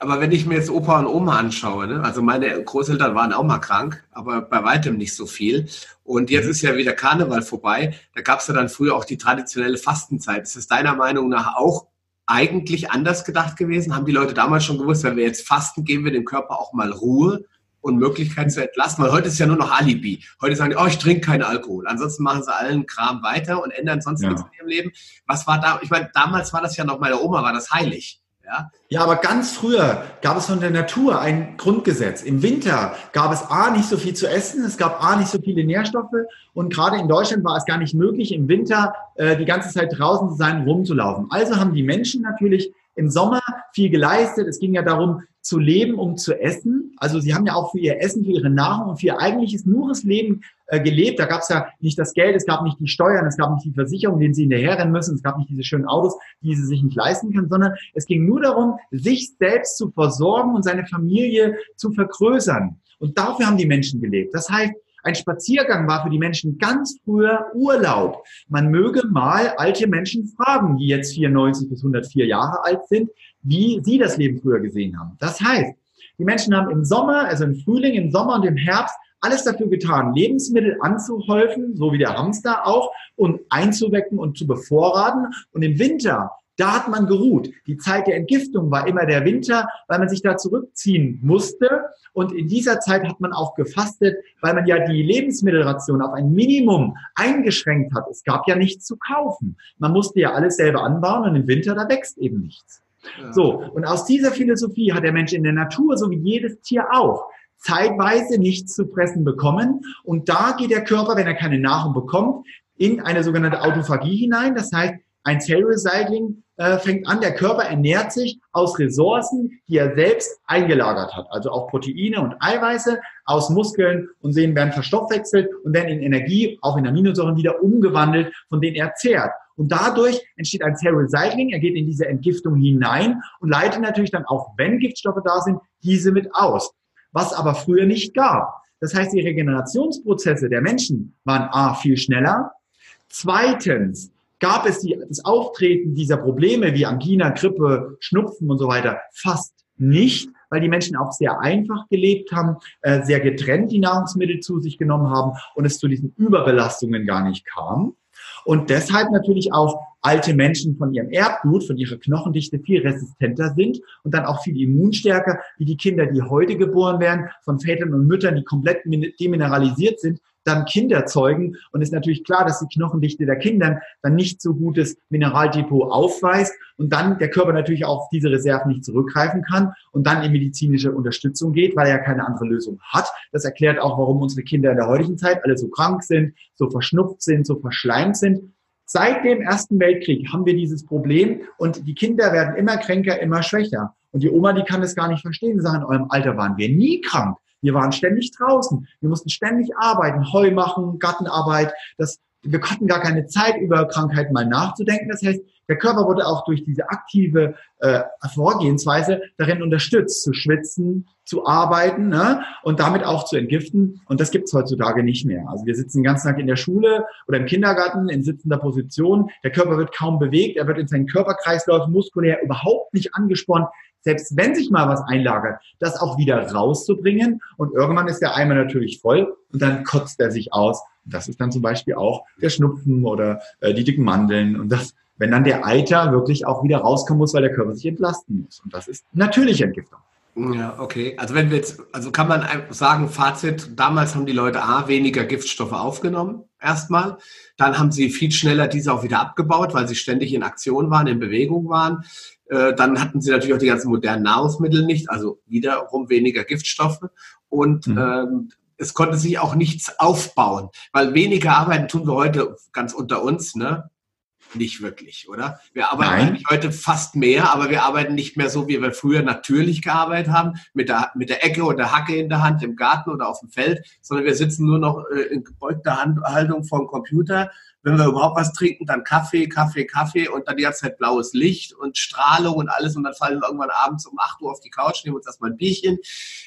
Aber wenn ich mir jetzt Opa und Oma anschaue, ne? also meine Großeltern waren auch mal krank, aber bei weitem nicht so viel. Und jetzt ist ja wieder Karneval vorbei. Da gab es ja dann früher auch die traditionelle Fastenzeit. Ist das deiner Meinung nach auch eigentlich anders gedacht gewesen? Haben die Leute damals schon gewusst, wenn wir jetzt fasten, geben wir dem Körper auch mal Ruhe und Möglichkeit zu entlasten? Weil heute ist ja nur noch Alibi. Heute sagen die, oh, ich trinke keinen Alkohol. Ansonsten machen sie allen Kram weiter und ändern sonst ja. nichts in ihrem Leben. Was war da? Ich meine, damals war das ja noch, meine Oma war das heilig. Ja? ja, aber ganz früher gab es von der Natur ein Grundgesetz. Im Winter gab es A nicht so viel zu essen, es gab A nicht so viele Nährstoffe und gerade in Deutschland war es gar nicht möglich, im Winter äh, die ganze Zeit draußen zu sein, rumzulaufen. Also haben die Menschen natürlich im Sommer viel geleistet. Es ging ja darum, zu leben, um zu essen. Also sie haben ja auch für ihr Essen, für ihre Nahrung und für ihr eigentliches nures Leben äh, gelebt. Da gab es ja nicht das Geld, es gab nicht die Steuern, es gab nicht die Versicherung, denen sie hinterherrennen müssen, es gab nicht diese schönen Autos, die sie sich nicht leisten können, sondern es ging nur darum, sich selbst zu versorgen und seine Familie zu vergrößern. Und dafür haben die Menschen gelebt. Das heißt, ein Spaziergang war für die Menschen ganz früher Urlaub. Man möge mal alte Menschen fragen, die jetzt 94 bis 104 Jahre alt sind, wie sie das Leben früher gesehen haben. Das heißt, die Menschen haben im Sommer, also im Frühling, im Sommer und im Herbst alles dafür getan, Lebensmittel anzuhäufen, so wie der Hamster auch, und einzuwecken und zu bevorraten. Und im Winter da hat man geruht. Die Zeit der Entgiftung war immer der Winter, weil man sich da zurückziehen musste. Und in dieser Zeit hat man auch gefastet, weil man ja die Lebensmittelration auf ein Minimum eingeschränkt hat. Es gab ja nichts zu kaufen. Man musste ja alles selber anbauen und im Winter, da wächst eben nichts. So, und aus dieser Philosophie hat der Mensch in der Natur, so wie jedes Tier auch, zeitweise nichts zu fressen bekommen. Und da geht der Körper, wenn er keine Nahrung bekommt, in eine sogenannte Autophagie hinein. Das heißt, ein Cell Recycling äh, fängt an, der Körper ernährt sich aus Ressourcen, die er selbst eingelagert hat. Also auch Proteine und Eiweiße aus Muskeln und Sehnen werden verstoffwechselt und werden in Energie, auch in Aminosäuren wieder umgewandelt, von denen er zehrt. Und dadurch entsteht ein Cell Recycling. Er geht in diese Entgiftung hinein und leitet natürlich dann auch, wenn Giftstoffe da sind, diese mit aus. Was aber früher nicht gab. Das heißt, die Regenerationsprozesse der Menschen waren A, viel schneller. Zweitens gab es die, das Auftreten dieser Probleme wie Angina, Grippe, Schnupfen und so weiter fast nicht, weil die Menschen auch sehr einfach gelebt haben, äh, sehr getrennt die Nahrungsmittel zu sich genommen haben und es zu diesen Überbelastungen gar nicht kam. Und deshalb natürlich auch alte Menschen von ihrem Erbgut, von ihrer Knochendichte viel resistenter sind und dann auch viel immunstärker, wie die Kinder, die heute geboren werden, von Vätern und Müttern, die komplett demineralisiert sind, dann Kinder zeugen. Und es ist natürlich klar, dass die Knochendichte der Kinder dann nicht so gutes Mineraldepot aufweist und dann der Körper natürlich auf diese Reserven nicht zurückgreifen kann und dann in medizinische Unterstützung geht, weil er ja keine andere Lösung hat. Das erklärt auch, warum unsere Kinder in der heutigen Zeit alle so krank sind, so verschnupft sind, so verschleimt sind. Seit dem Ersten Weltkrieg haben wir dieses Problem und die Kinder werden immer kränker, immer schwächer. Und die Oma, die kann es gar nicht verstehen. Sie sagen, in eurem Alter waren wir nie krank. Wir waren ständig draußen. Wir mussten ständig arbeiten, Heu machen, Gartenarbeit. Das, wir hatten gar keine Zeit, über Krankheiten mal nachzudenken. Das heißt, der Körper wurde auch durch diese aktive äh, Vorgehensweise darin unterstützt, zu schwitzen, zu arbeiten ne? und damit auch zu entgiften. Und das gibt's heutzutage nicht mehr. Also wir sitzen den ganzen Tag in der Schule oder im Kindergarten in sitzender Position. Der Körper wird kaum bewegt. Er wird in seinen Körperkreislauf muskulär überhaupt nicht angespornt selbst wenn sich mal was einlagert, das auch wieder rauszubringen. Und irgendwann ist der Eimer natürlich voll und dann kotzt er sich aus. Das ist dann zum Beispiel auch der Schnupfen oder äh, die dicken Mandeln und das, wenn dann der Eiter wirklich auch wieder rauskommen muss, weil der Körper sich entlasten muss. Und das ist natürliche Entgiftung. Ja, okay. Also wenn wir jetzt, also kann man sagen, Fazit, damals haben die Leute A, weniger Giftstoffe aufgenommen, erstmal. Dann haben sie viel schneller diese auch wieder abgebaut, weil sie ständig in Aktion waren, in Bewegung waren. Äh, dann hatten sie natürlich auch die ganzen modernen Nahrungsmittel nicht, also wiederum weniger Giftstoffe. Und mhm. ähm, es konnte sich auch nichts aufbauen, weil weniger arbeiten tun wir heute ganz unter uns, ne? Nicht wirklich, oder? Wir arbeiten heute fast mehr, aber wir arbeiten nicht mehr so, wie wir früher natürlich gearbeitet haben, mit der, mit der Ecke oder Hacke in der Hand im Garten oder auf dem Feld, sondern wir sitzen nur noch äh, in gebeugter Haltung vor dem Computer wenn wir überhaupt was trinken, dann Kaffee, Kaffee, Kaffee und dann die ganze Zeit blaues Licht und Strahlung und alles und dann fallen wir irgendwann abends um 8 Uhr auf die Couch, nehmen uns erstmal ein Bierchen.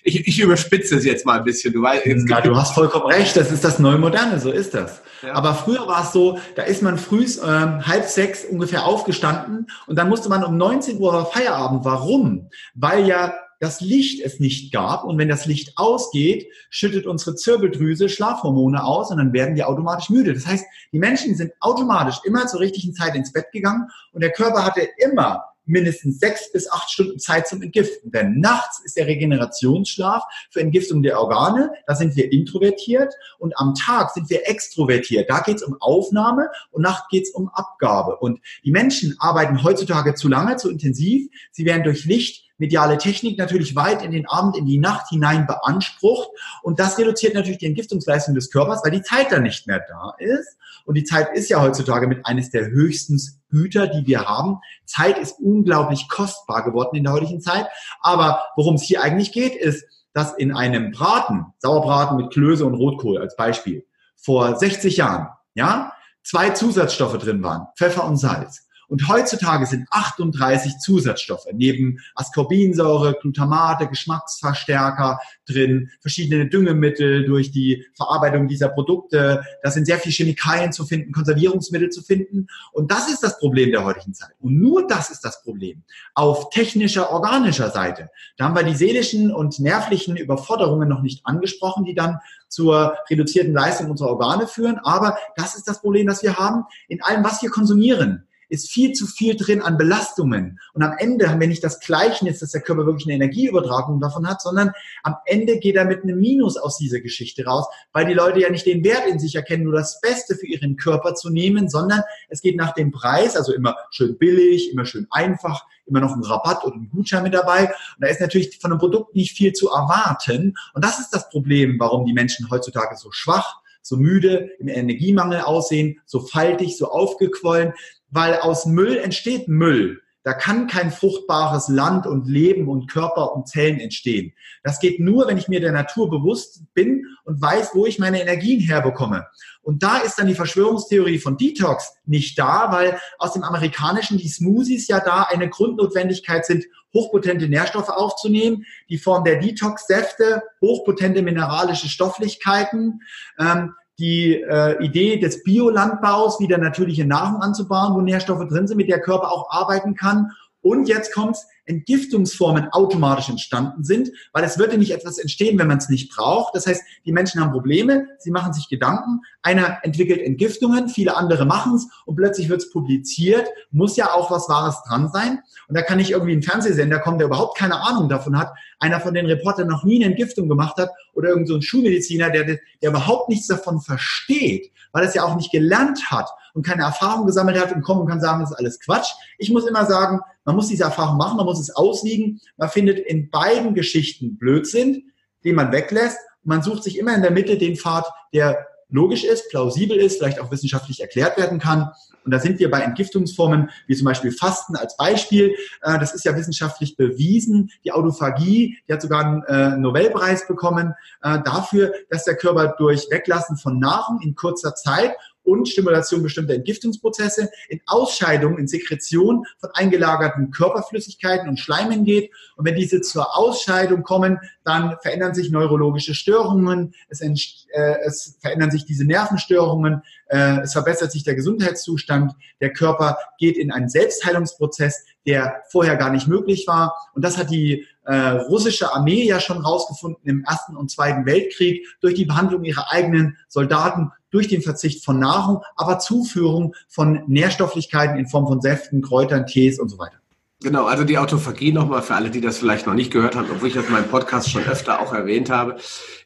Ich, ich überspitze es jetzt mal ein bisschen. Du, weißt, Na, du hast vollkommen recht, das ist das Neumoderne, so ist das. Ja. Aber früher war es so, da ist man früh ähm, halb sechs ungefähr aufgestanden und dann musste man um 19 Uhr Feierabend. Warum? Weil ja das Licht es nicht gab. Und wenn das Licht ausgeht, schüttet unsere Zirbeldrüse Schlafhormone aus und dann werden wir automatisch müde. Das heißt, die Menschen sind automatisch immer zur richtigen Zeit ins Bett gegangen und der Körper hatte immer mindestens sechs bis acht Stunden Zeit zum Entgiften. Denn nachts ist der Regenerationsschlaf für Entgiftung der Organe. Da sind wir introvertiert und am Tag sind wir extrovertiert. Da geht es um Aufnahme und Nacht geht es um Abgabe. Und die Menschen arbeiten heutzutage zu lange, zu intensiv. Sie werden durch Licht mediale Technik natürlich weit in den Abend, in die Nacht hinein beansprucht. Und das reduziert natürlich die Entgiftungsleistung des Körpers, weil die Zeit dann nicht mehr da ist. Und die Zeit ist ja heutzutage mit eines der höchsten Güter, die wir haben. Zeit ist unglaublich kostbar geworden in der heutigen Zeit. Aber worum es hier eigentlich geht, ist, dass in einem Braten, Sauerbraten mit Klöße und Rotkohl als Beispiel, vor 60 Jahren, ja, zwei Zusatzstoffe drin waren, Pfeffer und Salz. Und heutzutage sind 38 Zusatzstoffe neben Ascorbinsäure, Glutamate, Geschmacksverstärker drin, verschiedene Düngemittel durch die Verarbeitung dieser Produkte. Da sind sehr viele Chemikalien zu finden, Konservierungsmittel zu finden. Und das ist das Problem der heutigen Zeit. Und nur das ist das Problem. Auf technischer, organischer Seite. Da haben wir die seelischen und nervlichen Überforderungen noch nicht angesprochen, die dann zur reduzierten Leistung unserer Organe führen. Aber das ist das Problem, das wir haben in allem, was wir konsumieren ist viel zu viel drin an Belastungen. Und am Ende haben wir nicht das Gleichnis, dass der Körper wirklich eine Energieübertragung davon hat, sondern am Ende geht er mit einem Minus aus dieser Geschichte raus, weil die Leute ja nicht den Wert in sich erkennen, nur das Beste für ihren Körper zu nehmen, sondern es geht nach dem Preis, also immer schön billig, immer schön einfach, immer noch ein Rabatt oder ein Gutschein mit dabei. Und da ist natürlich von einem Produkt nicht viel zu erwarten. Und das ist das Problem, warum die Menschen heutzutage so schwach so müde, im Energiemangel aussehen, so faltig, so aufgequollen, weil aus Müll entsteht Müll. Da kann kein fruchtbares Land und Leben und Körper und Zellen entstehen. Das geht nur, wenn ich mir der Natur bewusst bin und weiß, wo ich meine Energien herbekomme. Und da ist dann die Verschwörungstheorie von Detox nicht da, weil aus dem amerikanischen die Smoothies ja da eine Grundnotwendigkeit sind, hochpotente Nährstoffe aufzunehmen. Die Form der Detox-Säfte, hochpotente mineralische Stofflichkeiten. Ähm, die äh, Idee des Biolandbaus, wieder natürliche Nahrung anzubauen, wo Nährstoffe drin sind, mit der Körper auch arbeiten kann. Und jetzt kommt's, Entgiftungsformen automatisch entstanden sind, weil es würde nicht etwas entstehen, wenn man es nicht braucht. Das heißt, die Menschen haben Probleme, sie machen sich Gedanken, einer entwickelt Entgiftungen, viele andere machen es und plötzlich wird es publiziert, muss ja auch was Wahres dran sein. Und da kann nicht irgendwie ein Fernsehsender kommen, der überhaupt keine Ahnung davon hat, einer von den Reportern noch nie eine Entgiftung gemacht hat oder irgend so Schulmediziner, der, der überhaupt nichts davon versteht, weil er es ja auch nicht gelernt hat und keine Erfahrung gesammelt hat und kommen und kann sagen, das ist alles Quatsch. Ich muss immer sagen, man muss diese Erfahrung machen, man muss es ausliegen. Man findet in beiden Geschichten Blödsinn, den man weglässt. man sucht sich immer in der Mitte den Pfad, der logisch ist, plausibel ist, vielleicht auch wissenschaftlich erklärt werden kann. Und da sind wir bei Entgiftungsformen wie zum Beispiel Fasten als Beispiel. Äh, das ist ja wissenschaftlich bewiesen. Die Autophagie, die hat sogar einen äh, Nobelpreis bekommen äh, dafür, dass der Körper durch Weglassen von Nahrung in kurzer Zeit und Stimulation bestimmter Entgiftungsprozesse in Ausscheidung, in Sekretion von eingelagerten Körperflüssigkeiten und Schleimen geht. Und wenn diese zur Ausscheidung kommen, dann verändern sich neurologische Störungen, es, äh, es verändern sich diese Nervenstörungen, äh, es verbessert sich der Gesundheitszustand, der Körper geht in einen Selbstheilungsprozess, der vorher gar nicht möglich war. Und das hat die äh, russische Armee ja schon rausgefunden im Ersten und Zweiten Weltkrieg durch die Behandlung ihrer eigenen Soldaten durch den Verzicht von Nahrung, aber Zuführung von Nährstofflichkeiten in Form von Säften, Kräutern, Tees und so weiter. Genau, also die Autophagie nochmal für alle, die das vielleicht noch nicht gehört haben, obwohl ich das in meinem Podcast schon öfter auch erwähnt habe,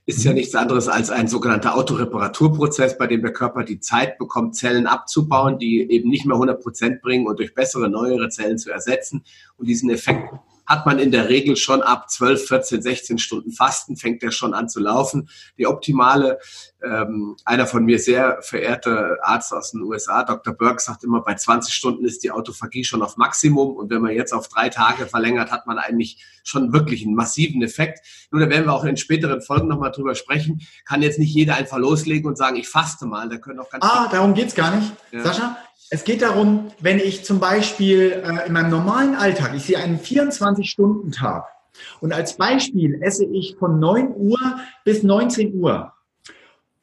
ist ja nichts anderes als ein sogenannter Autoreparaturprozess, bei dem der Körper die Zeit bekommt, Zellen abzubauen, die eben nicht mehr 100 Prozent bringen und durch bessere, neuere Zellen zu ersetzen. Und diesen Effekt hat man in der Regel schon ab 12, 14, 16 Stunden Fasten, fängt der schon an zu laufen. Die optimale, ähm, einer von mir sehr verehrter Arzt aus den USA, Dr. Burke, sagt immer, bei 20 Stunden ist die Autophagie schon auf Maximum und wenn man jetzt auf drei Tage verlängert, hat man eigentlich schon wirklich einen massiven Effekt. Nun, da werden wir auch in späteren Folgen nochmal drüber sprechen. Kann jetzt nicht jeder einfach loslegen und sagen, ich faste mal. Da können auch ganz Ah, darum geht's gar nicht. Ja. Sascha, es geht darum, wenn ich zum Beispiel äh, in meinem normalen Alltag, ich sehe einen 24-Stunden-Tag und als Beispiel esse ich von 9 Uhr bis 19 Uhr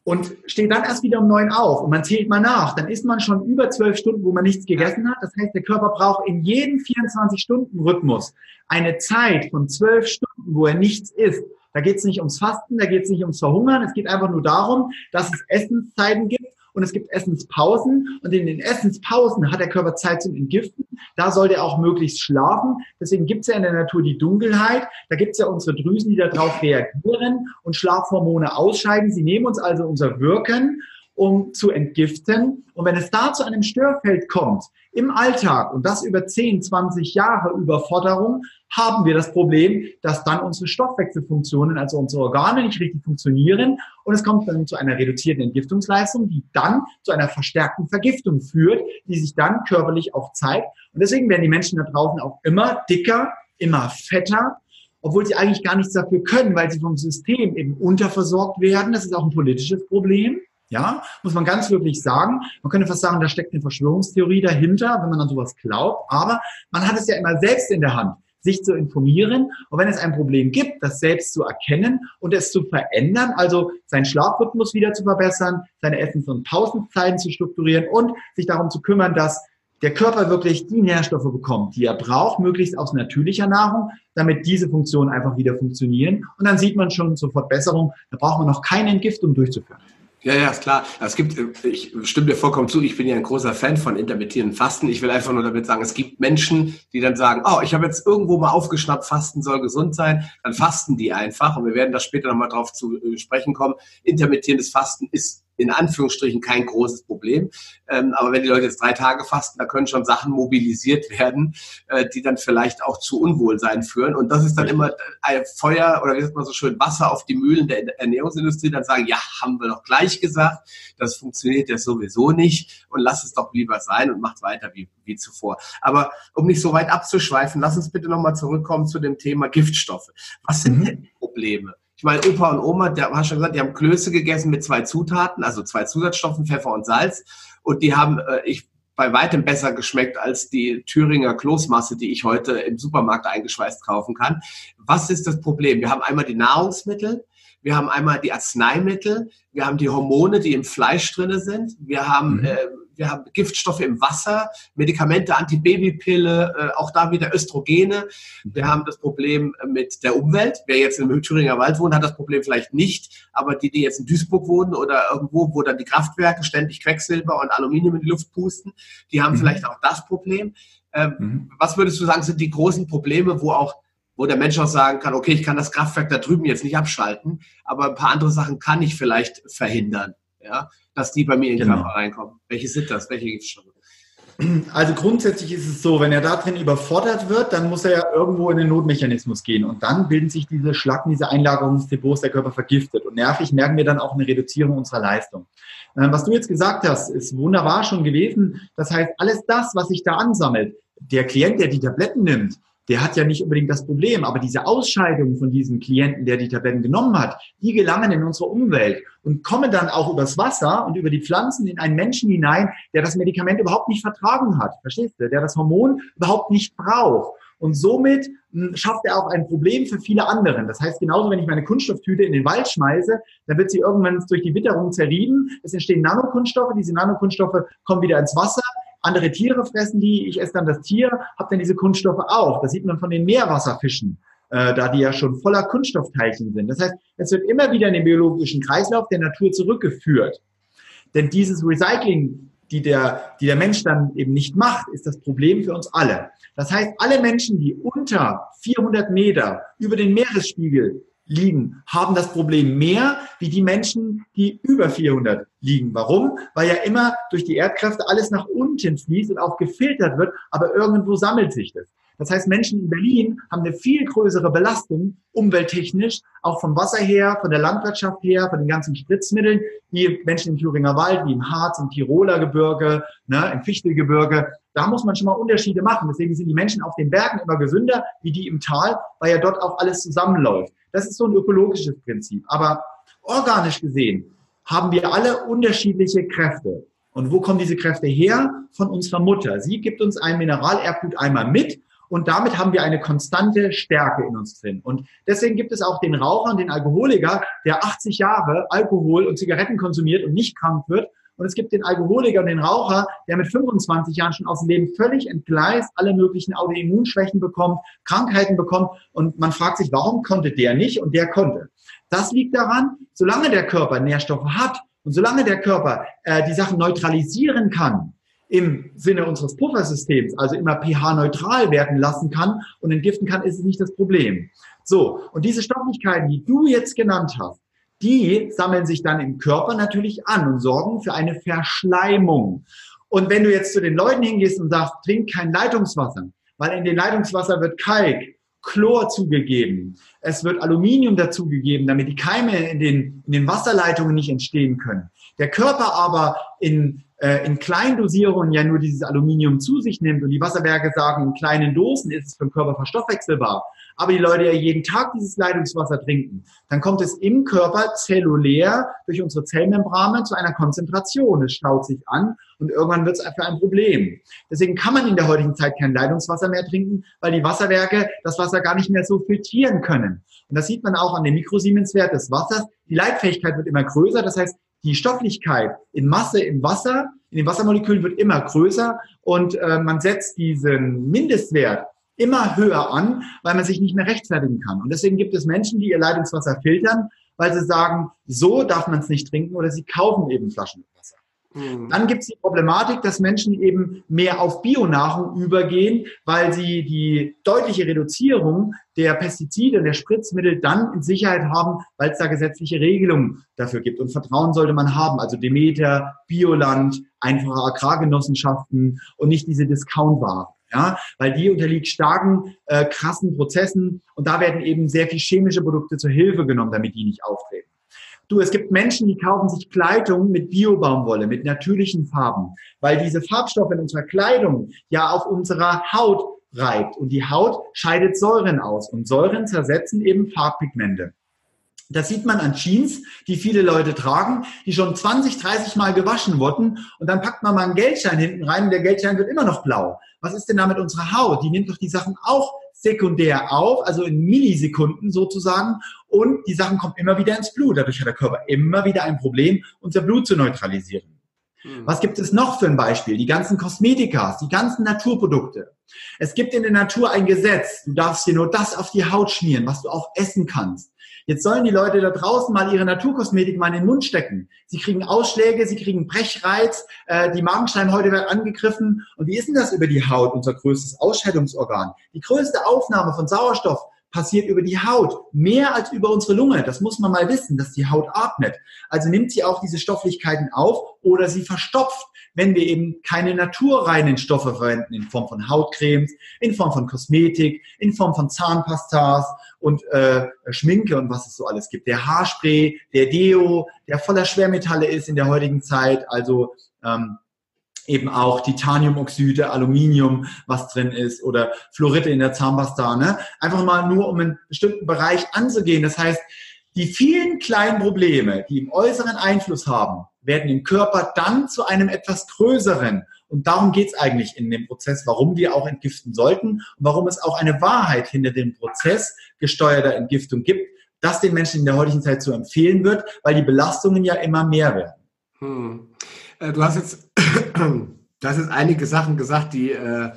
und stehe dann erst wieder um 9 auf und man zählt mal nach, dann ist man schon über 12 Stunden, wo man nichts gegessen hat. Das heißt, der Körper braucht in jedem 24-Stunden-Rhythmus eine Zeit von 12 Stunden, wo er nichts isst. Da geht es nicht ums Fasten, da geht es nicht ums Verhungern, es geht einfach nur darum, dass es Essenszeiten gibt, und es gibt Essenspausen und in den Essenspausen hat der Körper Zeit zum Entgiften. Da sollte er auch möglichst schlafen. Deswegen gibt es ja in der Natur die Dunkelheit. Da gibt es ja unsere Drüsen, die darauf reagieren und Schlafhormone ausscheiden. Sie nehmen uns also unser Wirken um zu entgiften. Und wenn es da zu einem Störfeld kommt im Alltag und das über 10, 20 Jahre Überforderung, haben wir das Problem, dass dann unsere Stoffwechselfunktionen, also unsere Organe nicht richtig funktionieren und es kommt dann zu einer reduzierten Entgiftungsleistung, die dann zu einer verstärkten Vergiftung führt, die sich dann körperlich auch zeigt. Und deswegen werden die Menschen da draußen auch immer dicker, immer fetter, obwohl sie eigentlich gar nichts dafür können, weil sie vom System eben unterversorgt werden. Das ist auch ein politisches Problem. Ja, muss man ganz wirklich sagen. Man könnte fast sagen, da steckt eine Verschwörungstheorie dahinter, wenn man an sowas glaubt. Aber man hat es ja immer selbst in der Hand, sich zu informieren. Und wenn es ein Problem gibt, das selbst zu erkennen und es zu verändern, also seinen Schlafrhythmus wieder zu verbessern, seine Essens- und Pausenzeiten zu strukturieren und sich darum zu kümmern, dass der Körper wirklich die Nährstoffe bekommt, die er braucht, möglichst aus natürlicher Nahrung, damit diese Funktionen einfach wieder funktionieren. Und dann sieht man schon sofort Besserung. Da braucht man noch keine Entgiftung durchzuführen. Ja, ja, ist klar. Es gibt, ich stimme dir vollkommen zu, ich bin ja ein großer Fan von intermittierenden Fasten. Ich will einfach nur damit sagen, es gibt Menschen, die dann sagen, oh, ich habe jetzt irgendwo mal aufgeschnappt, Fasten soll gesund sein. Dann fasten die einfach. Und wir werden da später nochmal drauf zu äh, sprechen kommen. Intermittierendes Fasten ist in Anführungsstrichen kein großes Problem. Ähm, aber wenn die Leute jetzt drei Tage fasten, da können schon Sachen mobilisiert werden, äh, die dann vielleicht auch zu Unwohlsein führen. Und das ist dann immer ein Feuer oder wie sagt man so schön, Wasser auf die Mühlen der Ernährungsindustrie, dann sagen, ja, haben wir doch gleich gesagt, das funktioniert ja sowieso nicht und lass es doch lieber sein und macht weiter wie, wie zuvor. Aber um nicht so weit abzuschweifen, lass uns bitte nochmal zurückkommen zu dem Thema Giftstoffe. Was sind mhm. denn die Probleme? Ich meine, Opa und Oma, der hast schon gesagt, die haben Klöße gegessen mit zwei Zutaten, also zwei Zusatzstoffen, Pfeffer und Salz. Und die haben, äh, ich bei weitem besser geschmeckt als die Thüringer Kloßmasse, die ich heute im Supermarkt eingeschweißt kaufen kann. Was ist das Problem? Wir haben einmal die Nahrungsmittel, wir haben einmal die Arzneimittel, wir haben die Hormone, die im Fleisch drinne sind, wir haben mhm. äh, wir haben Giftstoffe im Wasser, Medikamente, Antibabypille, äh, auch da wieder Östrogene. Wir haben das Problem mit der Umwelt. Wer jetzt im Thüringer Wald wohnt, hat das Problem vielleicht nicht, aber die, die jetzt in Duisburg wohnen oder irgendwo, wo dann die Kraftwerke ständig Quecksilber und Aluminium in die Luft pusten, die haben mhm. vielleicht auch das Problem. Ähm, mhm. Was würdest du sagen, sind die großen Probleme, wo auch wo der Mensch auch sagen kann, okay, ich kann das Kraftwerk da drüben jetzt nicht abschalten, aber ein paar andere Sachen kann ich vielleicht verhindern. Ja? Dass die bei mir in den genau. Körper reinkommen. Welche sind das? Welche Giftstoffe? Also grundsätzlich ist es so, wenn er da drin überfordert wird, dann muss er ja irgendwo in den Notmechanismus gehen und dann bilden sich diese Schlacken, diese Einlagerungsdepots, der Körper vergiftet und nervig merken wir dann auch eine Reduzierung unserer Leistung. Ähm, was du jetzt gesagt hast, ist wunderbar schon gewesen. Das heißt, alles das, was sich da ansammelt, der Klient, der die Tabletten nimmt, der hat ja nicht unbedingt das Problem, aber diese Ausscheidung von diesem Klienten, der die Tabletten genommen hat, die gelangen in unsere Umwelt und kommen dann auch übers Wasser und über die Pflanzen in einen Menschen hinein, der das Medikament überhaupt nicht vertragen hat, verstehst du, der das Hormon überhaupt nicht braucht. Und somit hm, schafft er auch ein Problem für viele anderen. Das heißt, genauso wenn ich meine Kunststofftüte in den Wald schmeiße, dann wird sie irgendwann durch die Witterung zerrieben. Es entstehen Nanokunststoffe. Diese Nanokunststoffe kommen wieder ins Wasser andere Tiere fressen die, ich esse dann das Tier, habe dann diese Kunststoffe auch. Das sieht man von den Meerwasserfischen, äh, da die ja schon voller Kunststoffteilchen sind. Das heißt, es wird immer wieder in den biologischen Kreislauf der Natur zurückgeführt. Denn dieses Recycling, die der, die der Mensch dann eben nicht macht, ist das Problem für uns alle. Das heißt, alle Menschen, die unter 400 Meter über den Meeresspiegel liegen, haben das Problem mehr wie die Menschen, die über 400 liegen. Warum? Weil ja immer durch die Erdkräfte alles nach unten fließt und auch gefiltert wird, aber irgendwo sammelt sich das. Das heißt, Menschen in Berlin haben eine viel größere Belastung, umwelttechnisch, auch vom Wasser her, von der Landwirtschaft her, von den ganzen Spritzmitteln, wie Menschen im Thüringer Wald, wie im Harz, im Tiroler Gebirge, ne, im Fichtelgebirge. Da muss man schon mal Unterschiede machen. Deswegen sind die Menschen auf den Bergen immer gesünder, wie die im Tal, weil ja dort auch alles zusammenläuft. Das ist so ein ökologisches Prinzip. Aber organisch gesehen haben wir alle unterschiedliche Kräfte. Und wo kommen diese Kräfte her? Von unserer Mutter. Sie gibt uns ein Mineralerbgut einmal mit und damit haben wir eine konstante Stärke in uns drin. Und deswegen gibt es auch den Raucher und den Alkoholiker, der 80 Jahre Alkohol und Zigaretten konsumiert und nicht krank wird und es gibt den Alkoholiker und den Raucher, der mit 25 Jahren schon aus dem Leben völlig entgleist, alle möglichen Autoimmunschwächen bekommt, Krankheiten bekommt. Und man fragt sich, warum konnte der nicht und der konnte? Das liegt daran, solange der Körper Nährstoffe hat und solange der Körper äh, die Sachen neutralisieren kann, im Sinne unseres Puffersystems, also immer pH-neutral werden lassen kann und entgiften kann, ist es nicht das Problem. So, und diese Stofflichkeiten, die du jetzt genannt hast, die sammeln sich dann im Körper natürlich an und sorgen für eine Verschleimung. Und wenn du jetzt zu den Leuten hingehst und sagst, trink kein Leitungswasser, weil in den Leitungswasser wird Kalk, Chlor zugegeben, es wird Aluminium dazugegeben, damit die Keime in den, in den Wasserleitungen nicht entstehen können. Der Körper aber in, äh, in Kleindosierungen ja nur dieses Aluminium zu sich nimmt und die Wasserwerke sagen, in kleinen Dosen ist es für den Körper verstoffwechselbar aber die Leute ja jeden Tag dieses Leitungswasser trinken, dann kommt es im Körper zellulär durch unsere Zellmembrane zu einer Konzentration. Es staut sich an und irgendwann wird es für ein Problem. Deswegen kann man in der heutigen Zeit kein Leitungswasser mehr trinken, weil die Wasserwerke das Wasser gar nicht mehr so filtrieren können. Und das sieht man auch an dem Mikrosiemenswert des Wassers. Die Leitfähigkeit wird immer größer. Das heißt, die Stofflichkeit in Masse im Wasser, in den Wassermolekülen wird immer größer und äh, man setzt diesen Mindestwert immer höher an, weil man sich nicht mehr rechtfertigen kann. Und deswegen gibt es Menschen, die ihr Leitungswasser filtern, weil sie sagen, so darf man es nicht trinken oder sie kaufen eben Flaschen mit Wasser. Mhm. Dann gibt es die Problematik, dass Menschen eben mehr auf Bionahrung übergehen, weil sie die deutliche Reduzierung der Pestizide und der Spritzmittel dann in Sicherheit haben, weil es da gesetzliche Regelungen dafür gibt. Und Vertrauen sollte man haben. Also Demeter, Bioland, einfache Agrargenossenschaften und nicht diese Discountware. Ja, weil die unterliegt starken, äh, krassen Prozessen und da werden eben sehr viel chemische Produkte zur Hilfe genommen, damit die nicht auftreten. Du, es gibt Menschen, die kaufen sich Kleidung mit Biobaumwolle, mit natürlichen Farben, weil diese Farbstoffe in unserer Kleidung ja auf unserer Haut reibt und die Haut scheidet Säuren aus und Säuren zersetzen eben Farbpigmente. Das sieht man an Jeans, die viele Leute tragen, die schon 20, 30 Mal gewaschen wurden und dann packt man mal einen Geldschein hinten rein und der Geldschein wird immer noch blau. Was ist denn da mit unserer Haut? Die nimmt doch die Sachen auch sekundär auf, also in Millisekunden sozusagen und die Sachen kommen immer wieder ins Blut. Dadurch hat der Körper immer wieder ein Problem, unser Blut zu neutralisieren. Hm. Was gibt es noch für ein Beispiel? Die ganzen Kosmetikas, die ganzen Naturprodukte. Es gibt in der Natur ein Gesetz. Du darfst dir nur das auf die Haut schmieren, was du auch essen kannst. Jetzt sollen die Leute da draußen mal ihre Naturkosmetik mal in den Mund stecken. Sie kriegen Ausschläge, sie kriegen Brechreiz, äh, die Magenschleimhäute werden angegriffen. Und wie ist denn das über die Haut, unser größtes Ausscheidungsorgan? Die größte Aufnahme von Sauerstoff passiert über die Haut, mehr als über unsere Lunge. Das muss man mal wissen, dass die Haut atmet. Also nimmt sie auch diese Stofflichkeiten auf oder sie verstopft, wenn wir eben keine naturreinen Stoffe verwenden, in Form von Hautcremes, in Form von Kosmetik, in Form von Zahnpastas und äh, Schminke und was es so alles gibt. Der Haarspray, der Deo, der voller Schwermetalle ist in der heutigen Zeit, also ähm, eben auch Titaniumoxide, Aluminium, was drin ist oder Fluorite in der Zahnpasta. Ne? Einfach mal nur, um einen bestimmten Bereich anzugehen. Das heißt, die vielen kleinen Probleme, die im äußeren Einfluss haben, werden im Körper dann zu einem etwas größeren. Und darum geht es eigentlich in dem Prozess, warum wir auch entgiften sollten und warum es auch eine Wahrheit hinter dem Prozess gesteuerter Entgiftung gibt, das den Menschen in der heutigen Zeit zu empfehlen wird, weil die Belastungen ja immer mehr werden. Hm. Äh, du hast jetzt, du hast jetzt einige Sachen gesagt, die, äh,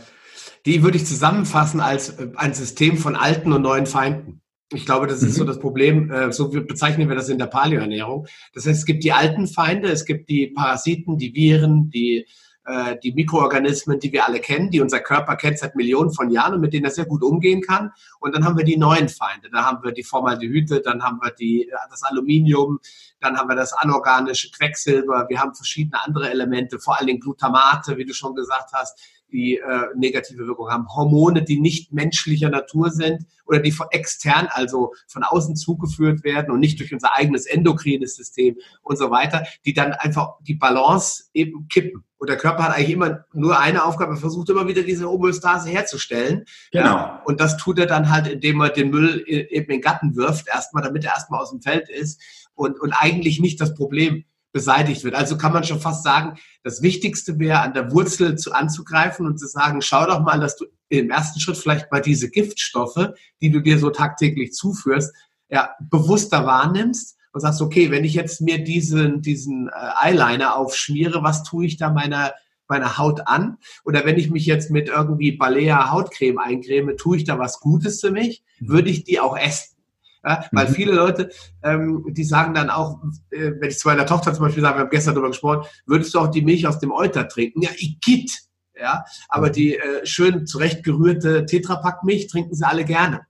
die würde ich zusammenfassen als äh, ein System von alten und neuen Feinden. Ich glaube, das ist mhm. so das Problem, so bezeichnen wir das in der Paleoernährung. Das heißt, es gibt die alten Feinde, es gibt die Parasiten, die Viren, die äh, die Mikroorganismen, die wir alle kennen, die unser Körper kennt seit Millionen von Jahren und mit denen er sehr gut umgehen kann. Und dann haben wir die neuen Feinde. Da haben wir die Formaldehyde, dann haben wir die, äh, das Aluminium, dann haben wir das anorganische Quecksilber, wir haben verschiedene andere Elemente, vor allem Glutamate, wie du schon gesagt hast, die äh, negative Wirkung haben. Hormone, die nicht menschlicher Natur sind oder die von extern, also von außen zugeführt werden und nicht durch unser eigenes endokrines System und so weiter, die dann einfach die Balance eben kippen. Und der Körper hat eigentlich immer nur eine Aufgabe, er versucht immer wieder diese Homöostase herzustellen. Genau. Ja, und das tut er dann halt, indem er den Müll eben in den Gatten wirft, erstmal, damit er erstmal aus dem Feld ist und, und eigentlich nicht das Problem beseitigt wird. Also kann man schon fast sagen, das Wichtigste wäre, an der Wurzel zu anzugreifen und zu sagen, schau doch mal, dass du im ersten Schritt vielleicht mal diese Giftstoffe, die du dir so tagtäglich zuführst, ja, bewusster wahrnimmst und sagst, okay, wenn ich jetzt mir diesen, diesen äh, Eyeliner aufschmiere, was tue ich da meiner, meiner Haut an? Oder wenn ich mich jetzt mit irgendwie Balea Hautcreme eincreme, tue ich da was Gutes für mich? Mhm. Würde ich die auch essen? Ja, weil mhm. viele Leute, ähm, die sagen dann auch, äh, wenn ich zu meiner Tochter zum Beispiel sage, wir haben gestern darüber gesprochen, würdest du auch die Milch aus dem Euter trinken? Ja, ich geht. Ja, aber mhm. die äh, schön zurechtgerührte Tetrapack-Milch trinken sie alle gerne.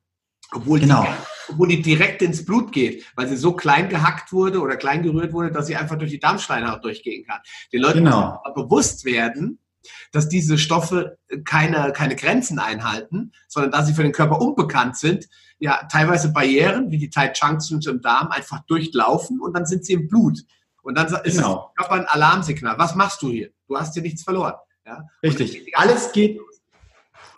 Obwohl genau. die obwohl die direkt ins Blut geht, weil sie so klein gehackt wurde oder klein gerührt wurde, dass sie einfach durch die Darmschleimhaut durchgehen kann. Den Leuten genau. muss bewusst werden, dass diese Stoffe keine, keine Grenzen einhalten, sondern dass sie für den Körper unbekannt sind, ja, teilweise Barrieren, wie die Tight Junctions im Darm, einfach durchlaufen und dann sind sie im Blut. Und dann ist genau. Körper ein Alarmsignal. Was machst du hier? Du hast hier nichts verloren. Ja? Richtig. Alles geht,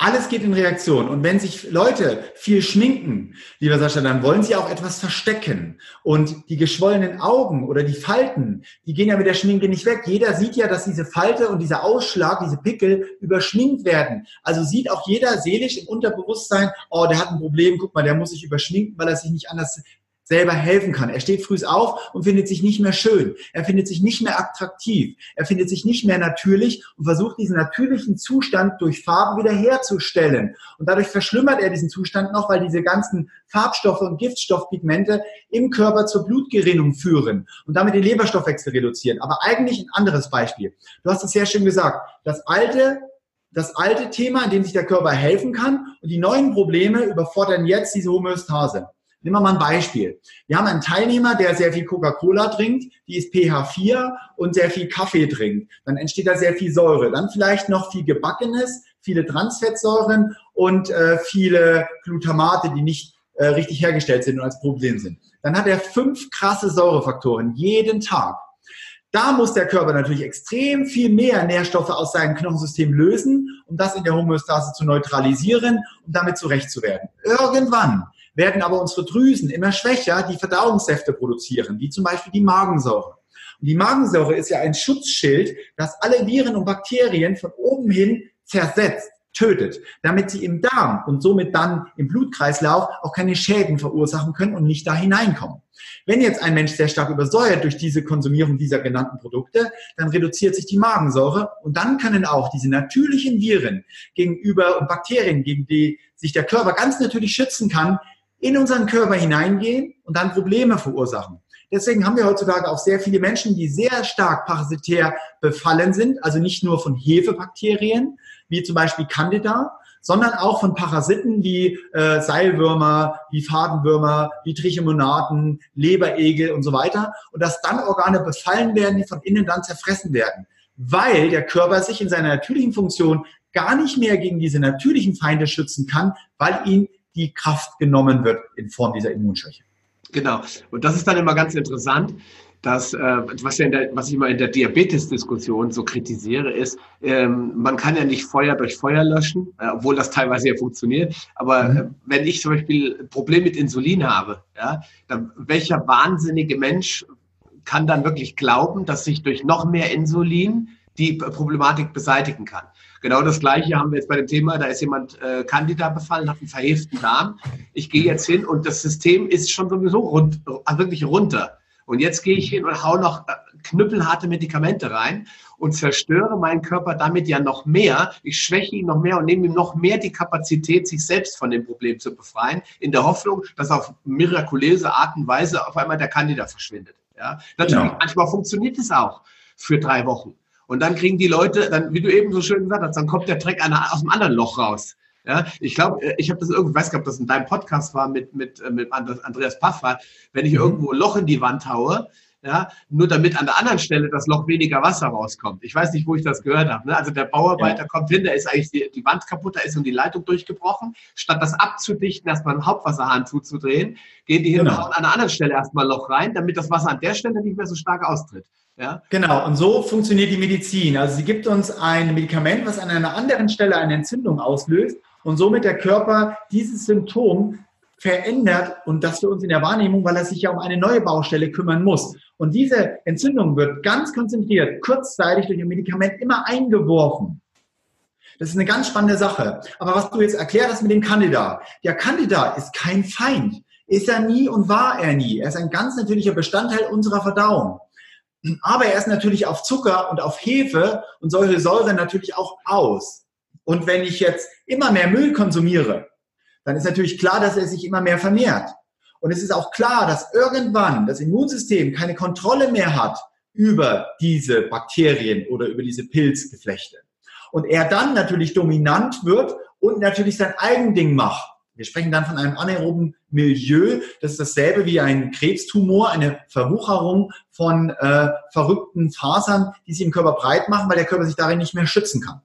alles geht in Reaktion. Und wenn sich Leute viel schminken, lieber Sascha, dann wollen sie auch etwas verstecken. Und die geschwollenen Augen oder die Falten, die gehen ja mit der Schminke nicht weg. Jeder sieht ja, dass diese Falte und dieser Ausschlag, diese Pickel überschminkt werden. Also sieht auch jeder seelisch im Unterbewusstsein, oh, der hat ein Problem, guck mal, der muss sich überschminken, weil er sich nicht anders selber helfen kann. Er steht früh auf und findet sich nicht mehr schön. Er findet sich nicht mehr attraktiv. Er findet sich nicht mehr natürlich und versucht diesen natürlichen Zustand durch Farben wiederherzustellen. Und dadurch verschlimmert er diesen Zustand noch, weil diese ganzen Farbstoffe und Giftstoffpigmente im Körper zur Blutgerinnung führen und damit den Leberstoffwechsel reduzieren. Aber eigentlich ein anderes Beispiel. Du hast es sehr schön gesagt. Das alte das alte Thema, in dem sich der Körper helfen kann und die neuen Probleme überfordern jetzt diese Homöostase. Nehmen wir mal ein Beispiel. Wir haben einen Teilnehmer, der sehr viel Coca-Cola trinkt, die ist pH 4 und sehr viel Kaffee trinkt. Dann entsteht da sehr viel Säure. Dann vielleicht noch viel Gebackenes, viele Transfettsäuren und äh, viele Glutamate, die nicht äh, richtig hergestellt sind und als Problem sind. Dann hat er fünf krasse Säurefaktoren jeden Tag. Da muss der Körper natürlich extrem viel mehr Nährstoffe aus seinem Knochensystem lösen, um das in der Homöostase zu neutralisieren und damit zurecht zu werden. Irgendwann werden aber unsere Drüsen immer schwächer, die Verdauungssäfte produzieren, wie zum Beispiel die Magensäure. Und die Magensäure ist ja ein Schutzschild, das alle Viren und Bakterien von oben hin zersetzt, tötet, damit sie im Darm und somit dann im Blutkreislauf auch keine Schäden verursachen können und nicht da hineinkommen. Wenn jetzt ein Mensch sehr stark übersäuert durch diese Konsumierung dieser genannten Produkte, dann reduziert sich die Magensäure und dann können auch diese natürlichen Viren gegenüber und Bakterien, gegen die sich der Körper ganz natürlich schützen kann, in unseren Körper hineingehen und dann Probleme verursachen. Deswegen haben wir heutzutage auch sehr viele Menschen, die sehr stark parasitär befallen sind, also nicht nur von Hefebakterien, wie zum Beispiel Candida, sondern auch von Parasiten wie äh, Seilwürmer, wie Fadenwürmer, wie Trichomonaten, Leberegel und so weiter. Und dass dann Organe befallen werden, die von innen dann zerfressen werden, weil der Körper sich in seiner natürlichen Funktion gar nicht mehr gegen diese natürlichen Feinde schützen kann, weil ihn die Kraft genommen wird in Form dieser Immunschwäche. Genau. Und das ist dann immer ganz interessant, dass, äh, was, ja in der, was ich immer in der Diabetes-Diskussion so kritisiere, ist, ähm, man kann ja nicht Feuer durch Feuer löschen, äh, obwohl das teilweise ja funktioniert. Aber mhm. äh, wenn ich zum Beispiel ein Problem mit Insulin habe, ja, dann welcher wahnsinnige Mensch kann dann wirklich glauben, dass sich durch noch mehr Insulin die Problematik beseitigen kann? Genau das Gleiche haben wir jetzt bei dem Thema, da ist jemand äh, Candida befallen, hat einen verheften Darm. Ich gehe jetzt hin und das System ist schon sowieso rund, also wirklich runter. Und jetzt gehe ich hin und hau noch äh, knüppelharte Medikamente rein und zerstöre meinen Körper damit ja noch mehr. Ich schwäche ihn noch mehr und nehme ihm noch mehr die Kapazität, sich selbst von dem Problem zu befreien, in der Hoffnung, dass auf mirakulöse Art und Weise auf einmal der Candida verschwindet. Ja, natürlich, genau. manchmal funktioniert es auch für drei Wochen. Und dann kriegen die Leute, dann, wie du eben so schön gesagt hast, dann kommt der Dreck aus dem anderen Loch raus. Ja, ich glaube, äh, ich habe das irgendwie, weiß gar ob das in deinem Podcast war mit, mit, äh, mit Andreas Paffrat, wenn ich mhm. irgendwo ein Loch in die Wand haue, ja, nur damit an der anderen Stelle das Loch weniger Wasser rauskommt. Ich weiß nicht, wo ich das gehört habe. Ne? Also der Bauarbeiter ja. kommt hin, da ist eigentlich die, die Wand kaputt, da ist und die Leitung durchgebrochen. Statt das abzudichten, erstmal einen Hauptwasserhahn zuzudrehen, gehen die hin genau. und hauen an einer anderen Stelle erstmal Loch rein, damit das Wasser an der Stelle nicht mehr so stark austritt. Ja? Genau, und so funktioniert die Medizin. Also sie gibt uns ein Medikament, was an einer anderen Stelle eine Entzündung auslöst und somit der Körper dieses Symptom verändert und das für uns in der Wahrnehmung, weil er sich ja um eine neue Baustelle kümmern muss. Und diese Entzündung wird ganz konzentriert, kurzzeitig durch ein Medikament immer eingeworfen. Das ist eine ganz spannende Sache. Aber was du jetzt erklärt hast mit dem Candida. Der Candida ist kein Feind. Ist er nie und war er nie. Er ist ein ganz natürlicher Bestandteil unserer Verdauung. Aber er ist natürlich auf Zucker und auf Hefe und solche Säure natürlich auch aus. Und wenn ich jetzt immer mehr Müll konsumiere, dann ist natürlich klar, dass er sich immer mehr vermehrt. Und es ist auch klar, dass irgendwann das Immunsystem keine Kontrolle mehr hat über diese Bakterien oder über diese Pilzgeflechte. Und er dann natürlich dominant wird und natürlich sein Eigending macht. Wir sprechen dann von einem anaeroben Milieu. Das ist dasselbe wie ein Krebstumor, eine Verwucherung von äh, verrückten Fasern, die sich im Körper breit machen, weil der Körper sich darin nicht mehr schützen kann.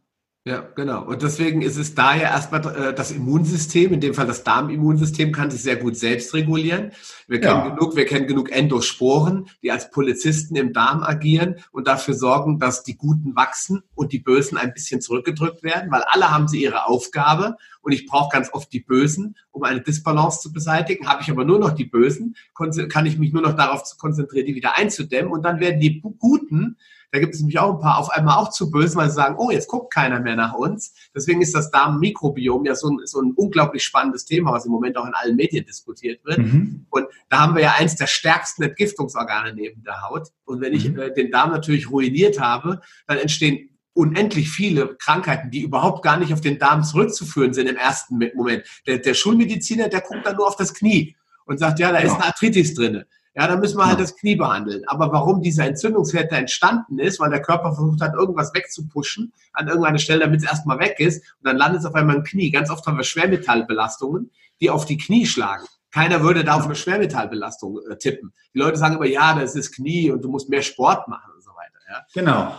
Ja, genau. Und deswegen ist es daher erstmal äh, das Immunsystem, in dem Fall das Darmimmunsystem, kann sich sehr gut selbst regulieren. Wir kennen ja. genug, wir kennen genug Endosporen, die als Polizisten im Darm agieren und dafür sorgen, dass die Guten wachsen und die Bösen ein bisschen zurückgedrückt werden, weil alle haben sie ihre Aufgabe und ich brauche ganz oft die Bösen, um eine Disbalance zu beseitigen. Habe ich aber nur noch die Bösen, kann ich mich nur noch darauf konzentrieren, die wieder einzudämmen und dann werden die Guten da gibt es nämlich auch ein paar auf einmal auch zu böse, weil sie sagen, oh, jetzt guckt keiner mehr nach uns. Deswegen ist das Darmmikrobiom ja so ein, so ein unglaublich spannendes Thema, was im Moment auch in allen Medien diskutiert wird. Mhm. Und da haben wir ja eins der stärksten Entgiftungsorgane neben der Haut. Und wenn ich mhm. äh, den Darm natürlich ruiniert habe, dann entstehen unendlich viele Krankheiten, die überhaupt gar nicht auf den Darm zurückzuführen sind im ersten Moment. Der, der Schulmediziner, der guckt dann nur auf das Knie und sagt, ja, da genau. ist eine Arthritis drinne. Ja, dann müssen wir halt das Knie behandeln. Aber warum dieser Entzündungsherd entstanden ist, weil der Körper versucht hat, irgendwas wegzupushen an irgendeiner Stelle, damit es erstmal weg ist, und dann landet es auf einmal im Knie. Ganz oft haben wir Schwermetallbelastungen, die auf die Knie schlagen. Keiner würde da auf eine Schwermetallbelastung äh, tippen. Die Leute sagen immer, ja, das ist Knie und du musst mehr Sport machen und so weiter. Ja? Genau.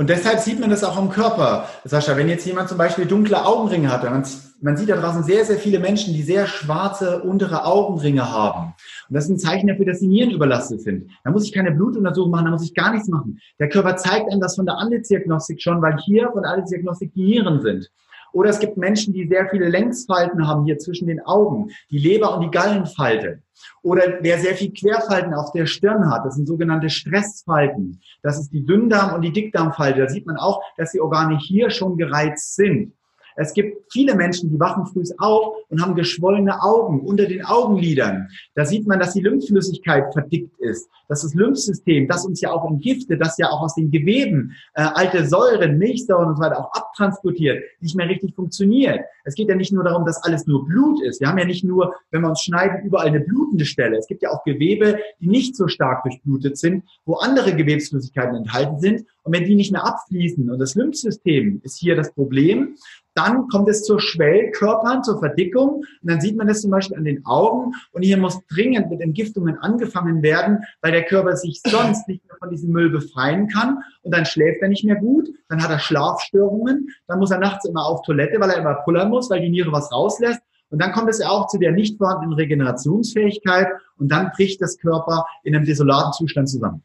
Und deshalb sieht man das auch am Körper. Sascha, wenn jetzt jemand zum Beispiel dunkle Augenringe hat, man, man sieht da draußen sehr, sehr viele Menschen, die sehr schwarze untere Augenringe haben. Und das ist ein Zeichen dafür, dass die Nieren überlastet sind. Da muss ich keine Blutuntersuchung machen, da muss ich gar nichts machen. Der Körper zeigt einem das von der Anlizdiagnostik schon, weil hier von der Anlizdiagnostik die Nieren sind. Oder es gibt Menschen, die sehr viele Längsfalten haben hier zwischen den Augen, die Leber- und die Gallenfalte. Oder wer sehr viel Querfalten auf der Stirn hat, das sind sogenannte Stressfalten. Das ist die Dünndarm- und die Dickdarmfalte. Da sieht man auch, dass die Organe hier schon gereizt sind. Es gibt viele Menschen, die wachen früh auf und haben geschwollene Augen unter den Augenlidern. Da sieht man, dass die Lymphflüssigkeit verdickt ist. dass Das Lymphsystem, das uns ja auch entgiftet, das ja auch aus den Geweben äh, alte Säuren, Milchsäuren und so weiter auch abtransportiert, nicht mehr richtig funktioniert. Es geht ja nicht nur darum, dass alles nur Blut ist. Wir haben ja nicht nur, wenn wir uns schneiden, überall eine blutende Stelle. Es gibt ja auch Gewebe, die nicht so stark durchblutet sind, wo andere Gewebsflüssigkeiten enthalten sind. Und wenn die nicht mehr abfließen und das Lymphsystem ist hier das Problem, dann kommt es zur Schwellkörpern, zur Verdickung. Und dann sieht man das zum Beispiel an den Augen. Und hier muss dringend mit Entgiftungen angefangen werden, weil der Körper sich sonst nicht mehr von diesem Müll befreien kann. Und dann schläft er nicht mehr gut. Dann hat er Schlafstörungen. Dann muss er nachts immer auf Toilette, weil er immer pullern muss, weil die Niere was rauslässt. Und dann kommt es ja auch zu der nicht vorhandenen Regenerationsfähigkeit. Und dann bricht das Körper in einem desolaten Zustand zusammen.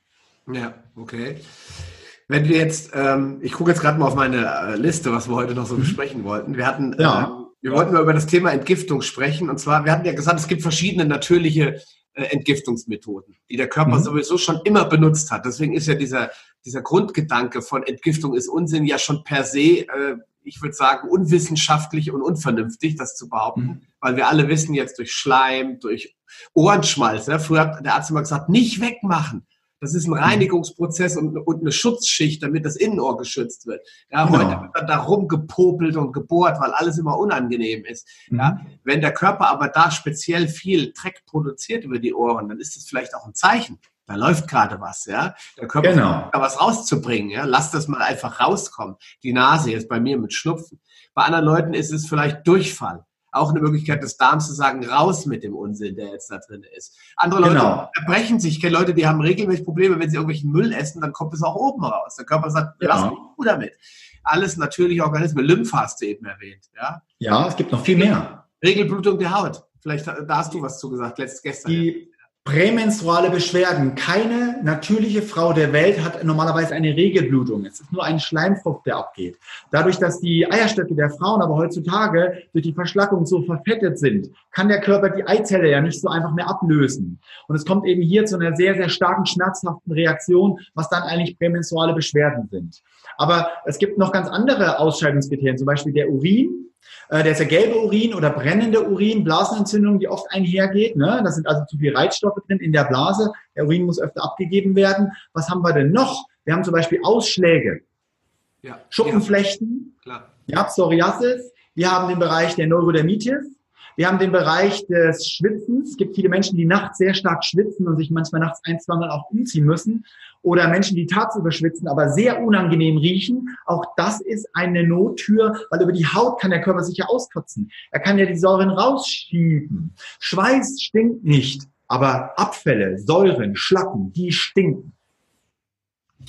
Ja, okay. Wenn wir jetzt, ähm, ich gucke jetzt gerade mal auf meine äh, Liste, was wir heute noch so mhm. besprechen wollten. Wir hatten, ja. ähm, wir wollten mal über das Thema Entgiftung sprechen. Und zwar, wir hatten ja gesagt, es gibt verschiedene natürliche äh, Entgiftungsmethoden, die der Körper mhm. sowieso schon immer benutzt hat. Deswegen ist ja dieser, dieser Grundgedanke von Entgiftung ist Unsinn ja schon per se, äh, ich würde sagen, unwissenschaftlich und unvernünftig, das zu behaupten, mhm. weil wir alle wissen jetzt durch Schleim, durch Ohrenschmalz. Ne? Früher hat der Arzt immer gesagt, nicht wegmachen. Das ist ein mhm. Reinigungsprozess und, und, eine Schutzschicht, damit das Innenohr geschützt wird. Ja, genau. heute wird da rumgepopelt und gebohrt, weil alles immer unangenehm ist. Mhm. Ja, wenn der Körper aber da speziell viel Dreck produziert über die Ohren, dann ist es vielleicht auch ein Zeichen. Da läuft gerade was, ja. Der Körper genau. da was rauszubringen, ja. Lass das mal einfach rauskommen. Die Nase jetzt bei mir mit Schnupfen. Bei anderen Leuten ist es vielleicht Durchfall auch eine Möglichkeit des Darms zu sagen, raus mit dem Unsinn, der jetzt da drin ist. Andere Leute genau. erbrechen sich. Ich kenne Leute, die haben regelmäßig Probleme, wenn sie irgendwelchen Müll essen, dann kommt es auch oben raus. Der Körper sagt, ja. lass mich gut damit. Alles natürliche Organismen. Lymph hast du eben erwähnt. Ja, ja es gibt noch viel mehr. Regelblutung der Haut. Vielleicht da hast du was zugesagt, letzt gestern. Die, Prämenstruale Beschwerden. Keine natürliche Frau der Welt hat normalerweise eine Regelblutung. Es ist nur ein Schleimfrucht, der abgeht. Dadurch, dass die Eierstöcke der Frauen aber heutzutage durch die Verschlackung so verfettet sind, kann der Körper die Eizelle ja nicht so einfach mehr ablösen. Und es kommt eben hier zu einer sehr, sehr starken schmerzhaften Reaktion, was dann eigentlich prämenstruale Beschwerden sind. Aber es gibt noch ganz andere Ausscheidungskriterien, zum Beispiel der Urin der ist ja gelbe Urin oder brennende Urin, Blasenentzündung, die oft einhergeht. Ne? Da sind also zu viele Reizstoffe drin in der Blase. Der Urin muss öfter abgegeben werden. Was haben wir denn noch? Wir haben zum Beispiel Ausschläge, ja. Schuppenflechten, ja, ja, Psoriasis. Wir haben den Bereich der Neurodermitis. Wir haben den Bereich des Schwitzens. Es gibt viele Menschen, die nachts sehr stark schwitzen und sich manchmal nachts ein, zwei Mal auch umziehen müssen. Oder Menschen, die tagsüber schwitzen, aber sehr unangenehm riechen. Auch das ist eine Nottür, weil über die Haut kann der Körper sich ja auskotzen. Er kann ja die Säuren rausschieben. Schweiß stinkt nicht, aber Abfälle, Säuren, Schlacken, die stinken.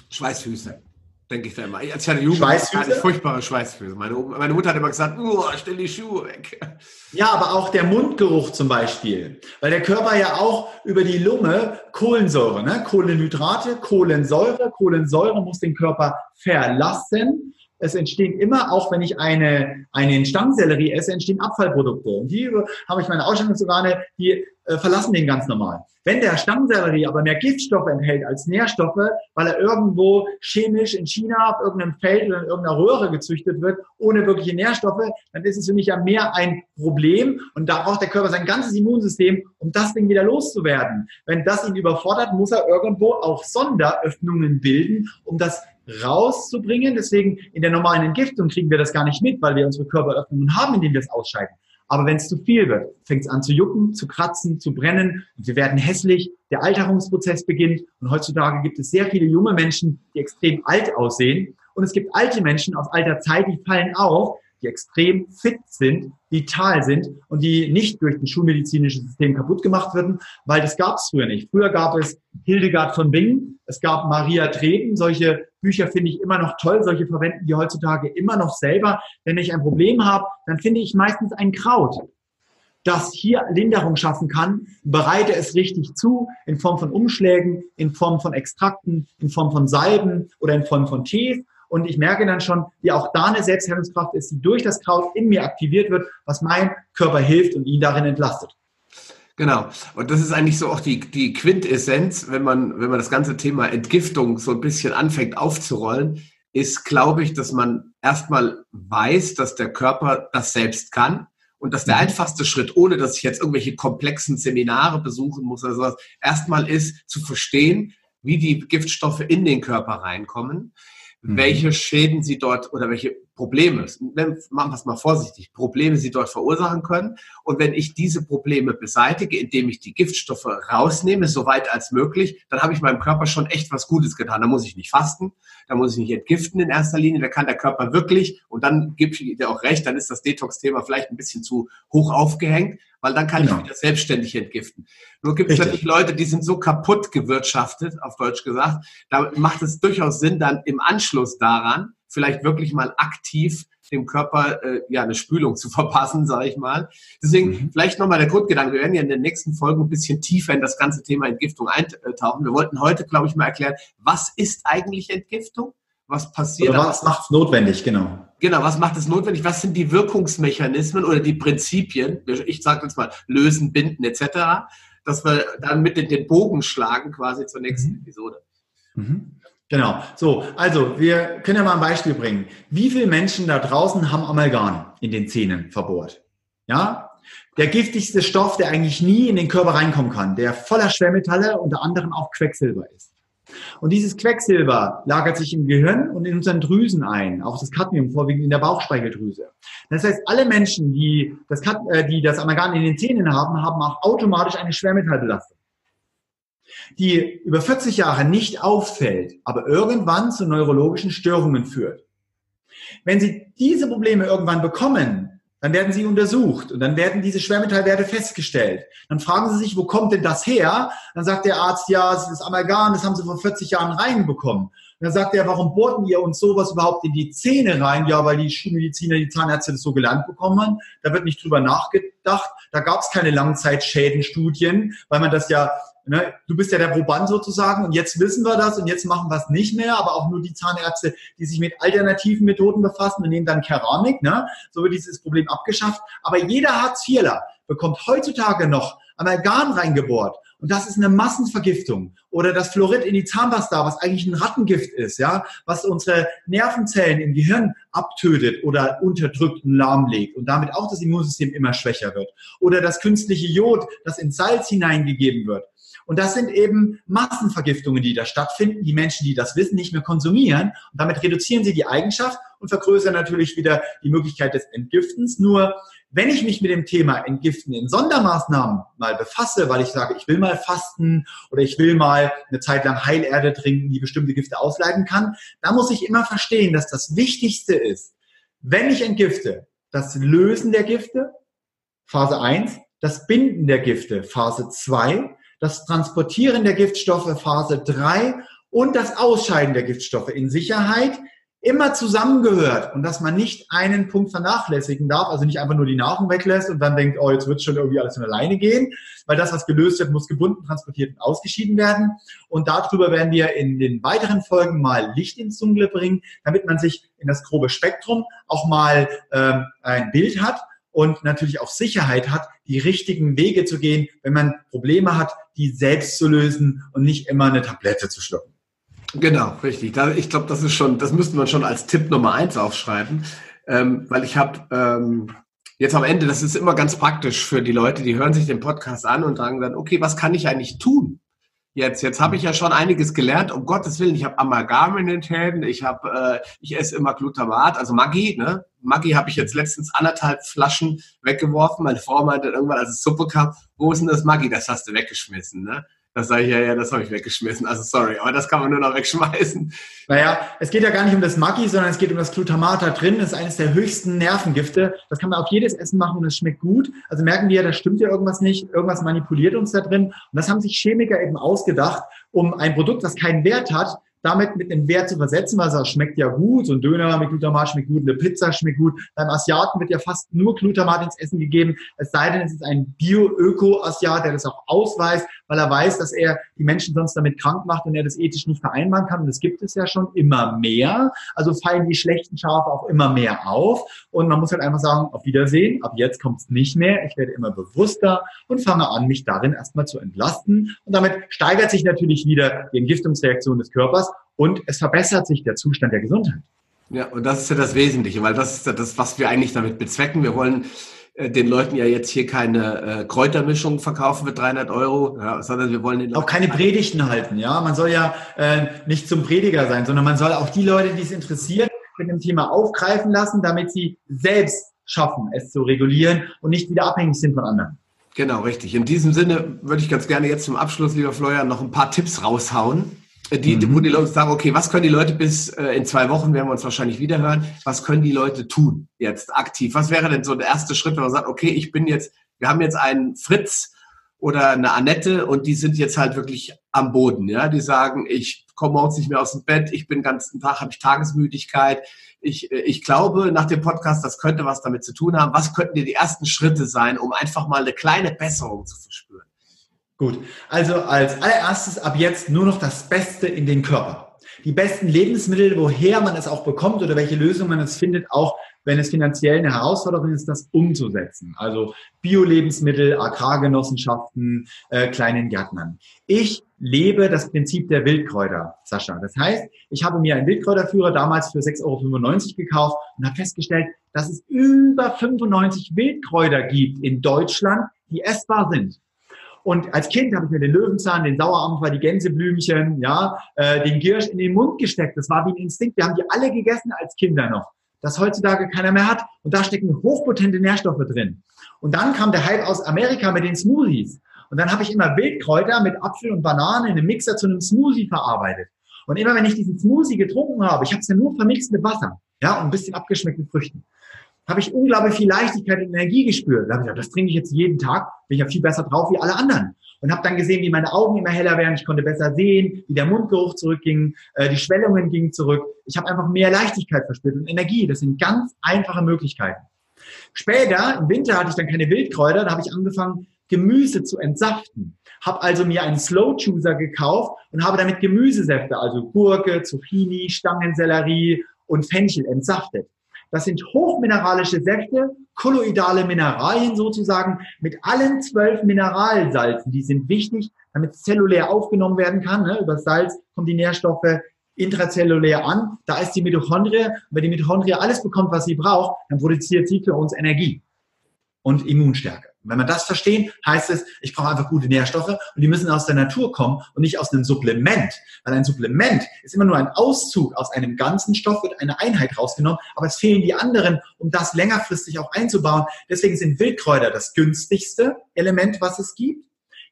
Schweißfüße denke ich da immer. Als ich hatte Jugend hatte ich furchtbare Schweißfüße. Meine, meine, Mutter hat immer gesagt, oh, stell die Schuhe weg. Ja, aber auch der Mundgeruch zum Beispiel. Weil der Körper ja auch über die Lunge Kohlensäure, ne? Kohlenhydrate, Kohlensäure, Kohlensäure muss den Körper verlassen. Es entstehen immer, auch wenn ich eine, einen Stammsellerie esse, entstehen Abfallprodukte. Und die habe ich meine Ausstellungsorgane, die äh, verlassen den ganz normal. Wenn der Stammsellerie aber mehr Giftstoffe enthält als Nährstoffe, weil er irgendwo chemisch in China auf irgendeinem Feld oder in irgendeiner Röhre gezüchtet wird, ohne wirkliche Nährstoffe, dann ist es für mich ja mehr ein Problem und da braucht der Körper sein ganzes Immunsystem, um das Ding wieder loszuwerden. Wenn das ihn überfordert, muss er irgendwo auch Sonderöffnungen bilden, um das rauszubringen. Deswegen in der normalen Entgiftung kriegen wir das gar nicht mit, weil wir unsere Körperöffnungen haben, indem wir es ausscheiden. Aber wenn es zu viel wird, fängt es an zu jucken, zu kratzen, zu brennen und wir werden hässlich. Der Alterungsprozess beginnt und heutzutage gibt es sehr viele junge Menschen, die extrem alt aussehen und es gibt alte Menschen aus alter Zeit, die fallen auf, die extrem fit sind, vital sind und die nicht durch ein schulmedizinisches System kaputt gemacht werden, weil das gab es früher nicht. Früher gab es Hildegard von Bingen, es gab Maria Treten, solche Bücher finde ich immer noch toll, solche verwenden die heutzutage immer noch selber. Wenn ich ein Problem habe, dann finde ich meistens ein Kraut, das hier Linderung schaffen kann, bereite es richtig zu, in Form von Umschlägen, in Form von Extrakten, in Form von Salben oder in Form von Tees und ich merke dann schon, wie auch da eine Selbstheilungskraft ist, die durch das Kraut in mir aktiviert wird, was mein Körper hilft und ihn darin entlastet. Genau. Und das ist eigentlich so auch die, die Quintessenz, wenn man, wenn man das ganze Thema Entgiftung so ein bisschen anfängt aufzurollen, ist, glaube ich, dass man erstmal weiß, dass der Körper das selbst kann und dass der mhm. einfachste Schritt, ohne dass ich jetzt irgendwelche komplexen Seminare besuchen muss oder sowas, erstmal ist zu verstehen, wie die Giftstoffe in den Körper reinkommen mhm. welche Schäden sie dort oder welche Probleme, machen wir es mal vorsichtig, Probleme sie dort verursachen können. Und wenn ich diese Probleme beseitige, indem ich die Giftstoffe rausnehme, so weit als möglich, dann habe ich meinem Körper schon echt was Gutes getan. Da muss ich nicht fasten, da muss ich nicht entgiften in erster Linie, da kann der Körper wirklich, und dann gebe ich dir auch recht, dann ist das Detox-Thema vielleicht ein bisschen zu hoch aufgehängt, weil dann kann genau. ich wieder selbstständig entgiften. Nur gibt es natürlich Leute, die sind so kaputt gewirtschaftet, auf Deutsch gesagt, da macht es durchaus Sinn, dann im Anschluss daran vielleicht wirklich mal aktiv dem Körper äh, ja eine Spülung zu verpassen, sage ich mal. Deswegen mhm. vielleicht nochmal der Grundgedanke. Wir werden ja in den nächsten Folgen ein bisschen tiefer in das ganze Thema Entgiftung eintauchen. Wir wollten heute, glaube ich, mal erklären, was ist eigentlich Entgiftung? Was passiert? Oder was macht es notwendig, genau. Genau, was macht es notwendig? Was sind die Wirkungsmechanismen oder die Prinzipien? Ich sage jetzt mal lösen, binden etc., dass wir dann mit den, Bogen schlagen quasi zur nächsten mhm. Episode. Mhm. Genau. So, also wir können ja mal ein Beispiel bringen. Wie viele Menschen da draußen haben Amalgam in den Zähnen verbohrt? Ja? Der giftigste Stoff, der eigentlich nie in den Körper reinkommen kann, der voller Schwermetalle, unter anderem auch Quecksilber ist. Und dieses Quecksilber lagert sich im Gehirn und in unseren Drüsen ein, auch das Cadmium vorwiegend in der Bauchspeicheldrüse. Das heißt, alle Menschen, die das, äh, die das Amalgam in den Zähnen haben, haben auch automatisch eine Schwermetallbelastung die über 40 Jahre nicht auffällt, aber irgendwann zu neurologischen Störungen führt. Wenn Sie diese Probleme irgendwann bekommen, dann werden Sie untersucht und dann werden diese Schwermetallwerte festgestellt. Dann fragen Sie sich, wo kommt denn das her? Dann sagt der Arzt, ja, das ist Amalgam, das haben Sie vor 40 Jahren reinbekommen. Und dann sagt er, warum bohrten ihr uns sowas überhaupt in die Zähne rein? Ja, weil die Schulmediziner, die Zahnärzte das so gelernt bekommen haben. Da wird nicht drüber nachgedacht. Da gab es keine Langzeitschädenstudien, weil man das ja Ne? Du bist ja der Proband sozusagen und jetzt wissen wir das und jetzt machen wir es nicht mehr, aber auch nur die Zahnärzte, die sich mit alternativen Methoden befassen und nehmen dann Keramik. Ne? So wird dieses Problem abgeschafft. Aber jeder Hartz-IVler bekommt heutzutage noch Amalgam reingebohrt. Und das ist eine Massenvergiftung. Oder das Fluorid in die Zahnpasta, was eigentlich ein Rattengift ist, ja, was unsere Nervenzellen im Gehirn abtötet oder unterdrückt und lahmlegt und damit auch das Immunsystem immer schwächer wird. Oder das künstliche Jod, das in Salz hineingegeben wird. Und das sind eben Massenvergiftungen, die da stattfinden. Die Menschen, die das wissen, nicht mehr konsumieren. Und damit reduzieren sie die Eigenschaft und vergrößern natürlich wieder die Möglichkeit des Entgiftens. Nur wenn ich mich mit dem Thema Entgiften in Sondermaßnahmen mal befasse, weil ich sage, ich will mal fasten oder ich will mal eine Zeit lang Heilerde trinken, die bestimmte Gifte ausleiten kann, da muss ich immer verstehen, dass das Wichtigste ist, wenn ich entgifte, das Lösen der Gifte, Phase 1, das Binden der Gifte, Phase 2, das Transportieren der Giftstoffe Phase 3 und das Ausscheiden der Giftstoffe in Sicherheit immer zusammengehört und dass man nicht einen Punkt vernachlässigen darf, also nicht einfach nur die Nahrung weglässt und dann denkt, oh, jetzt wird schon irgendwie alles von alleine gehen, weil das, was gelöst wird, muss gebunden, transportiert und ausgeschieden werden. Und darüber werden wir in den weiteren Folgen mal Licht ins Dunkle bringen, damit man sich in das grobe Spektrum auch mal ähm, ein Bild hat und natürlich auch Sicherheit hat, die richtigen Wege zu gehen, wenn man Probleme hat, die selbst zu lösen und nicht immer eine Tablette zu schlucken. Genau, richtig. ich glaube, das ist schon, das müsste man schon als Tipp Nummer eins aufschreiben, ähm, weil ich habe ähm, jetzt am Ende, das ist immer ganz praktisch für die Leute, die hören sich den Podcast an und sagen dann, okay, was kann ich eigentlich tun? Jetzt, jetzt habe ich ja schon einiges gelernt. Um Gottes Willen, ich habe Amalgam in den Schäden, ich habe, äh, ich esse immer Glutamat, also Maggi, ne? Maggi habe ich jetzt letztens anderthalb Flaschen weggeworfen. Meine Frau meinte irgendwann, als es Suppe kam, wo ist denn das Maggi? Das hast du weggeschmissen, ne? Das sage ich ja, ja, das habe ich weggeschmissen. Also sorry, aber das kann man nur noch wegschmeißen. Naja, es geht ja gar nicht um das Maggi, sondern es geht um das Glutamat da drin. Das ist eines der höchsten Nervengifte. Das kann man auf jedes Essen machen und es schmeckt gut. Also merken wir, da stimmt ja irgendwas nicht. Irgendwas manipuliert uns da drin. Und das haben sich Chemiker eben ausgedacht, um ein Produkt, das keinen Wert hat, damit mit einem Wert zu versetzen, weil es schmeckt ja gut, so ein Döner mit Glutamat schmeckt gut, eine Pizza schmeckt gut. Beim Asiaten wird ja fast nur Glutamat ins Essen gegeben, es sei denn, es ist ein Bio-Öko-Asiat, der das auch ausweist, weil er weiß, dass er die Menschen sonst damit krank macht und er das ethisch nicht vereinbaren kann. Und das gibt es ja schon immer mehr. Also fallen die schlechten Schafe auch immer mehr auf. Und man muss halt einfach sagen, auf Wiedersehen, ab jetzt kommt es nicht mehr. Ich werde immer bewusster und fange an, mich darin erstmal zu entlasten. Und damit steigert sich natürlich wieder die Entgiftungsreaktion des Körpers und es verbessert sich der Zustand der Gesundheit. Ja, und das ist ja das Wesentliche, weil das ist ja das, was wir eigentlich damit bezwecken. Wir wollen den Leuten ja jetzt hier keine äh, Kräutermischung verkaufen für 300 Euro, ja, sondern wir wollen den auch keine Predigten halten. Ja, man soll ja äh, nicht zum Prediger sein, sondern man soll auch die Leute, die es interessiert, mit dem Thema aufgreifen lassen, damit sie selbst schaffen, es zu regulieren und nicht wieder abhängig sind von anderen. Genau, richtig. In diesem Sinne würde ich ganz gerne jetzt zum Abschluss, lieber Florian, noch ein paar Tipps raushauen die, mhm. wo die Leute sagen, okay, was können die Leute bis äh, in zwei Wochen, werden wir uns wahrscheinlich wieder hören, was können die Leute tun jetzt aktiv? Was wäre denn so der erste Schritt, wenn man sagt, okay, ich bin jetzt, wir haben jetzt einen Fritz oder eine Annette und die sind jetzt halt wirklich am Boden, ja, die sagen, ich komme morgens nicht mehr aus dem Bett, ich bin den ganzen Tag, habe ich Tagesmüdigkeit, ich, äh, ich glaube nach dem Podcast, das könnte was damit zu tun haben. Was könnten dir die ersten Schritte sein, um einfach mal eine kleine Besserung zu verspüren? Gut, also als allererstes ab jetzt nur noch das Beste in den Körper. Die besten Lebensmittel, woher man es auch bekommt oder welche Lösung man es findet, auch wenn es finanziell eine Herausforderung ist, das umzusetzen. Also Bio-Lebensmittel, Agrargenossenschaften, äh, kleinen Gärtnern. Ich lebe das Prinzip der Wildkräuter, Sascha. Das heißt, ich habe mir einen Wildkräuterführer damals für 6,95 Euro gekauft und habe festgestellt, dass es über 95 Wildkräuter gibt in Deutschland, die essbar sind. Und als Kind habe ich mir den Löwenzahn, den Sauerampfer, die Gänseblümchen, ja, äh, den Girsch in den Mund gesteckt. Das war wie ein Instinkt. Wir haben die alle gegessen als Kinder noch. Das heutzutage keiner mehr hat. Und da stecken hochpotente Nährstoffe drin. Und dann kam der Hype aus Amerika mit den Smoothies. Und dann habe ich immer Wildkräuter mit Apfel und Banane in einem Mixer zu einem Smoothie verarbeitet. Und immer wenn ich diesen Smoothie getrunken habe, ich habe es ja nur vermixt mit Wasser, ja, und ein bisschen abgeschmeckt mit Früchten habe ich unglaublich viel Leichtigkeit und Energie gespürt. Da habe ich gedacht, das trinke ich jetzt jeden Tag, bin ich ja viel besser drauf wie alle anderen. Und habe dann gesehen, wie meine Augen immer heller werden, ich konnte besser sehen, wie der Mundgeruch zurückging, äh, die Schwellungen gingen zurück. Ich habe einfach mehr Leichtigkeit verspürt und Energie. Das sind ganz einfache Möglichkeiten. Später, im Winter hatte ich dann keine Wildkräuter, da habe ich angefangen, Gemüse zu entsaften. Habe also mir einen Slow Chooser gekauft und habe damit Gemüsesäfte, also Gurke, Zucchini, Stangensellerie und Fenchel entsaftet. Das sind hochmineralische Säfte, kolloidale Mineralien sozusagen, mit allen zwölf Mineralsalzen. Die sind wichtig, damit zellulär aufgenommen werden kann. Ne? Über Salz kommen die Nährstoffe intrazellulär an. Da ist die Mitochondrie. Und wenn die Mitochondrie alles bekommt, was sie braucht, dann produziert sie für uns Energie und Immunstärke. Wenn wir das verstehen, heißt es, ich brauche einfach gute Nährstoffe und die müssen aus der Natur kommen und nicht aus einem Supplement. Weil ein Supplement ist immer nur ein Auszug aus einem ganzen Stoff, wird eine Einheit rausgenommen, aber es fehlen die anderen, um das längerfristig auch einzubauen. Deswegen sind Wildkräuter das günstigste Element, was es gibt.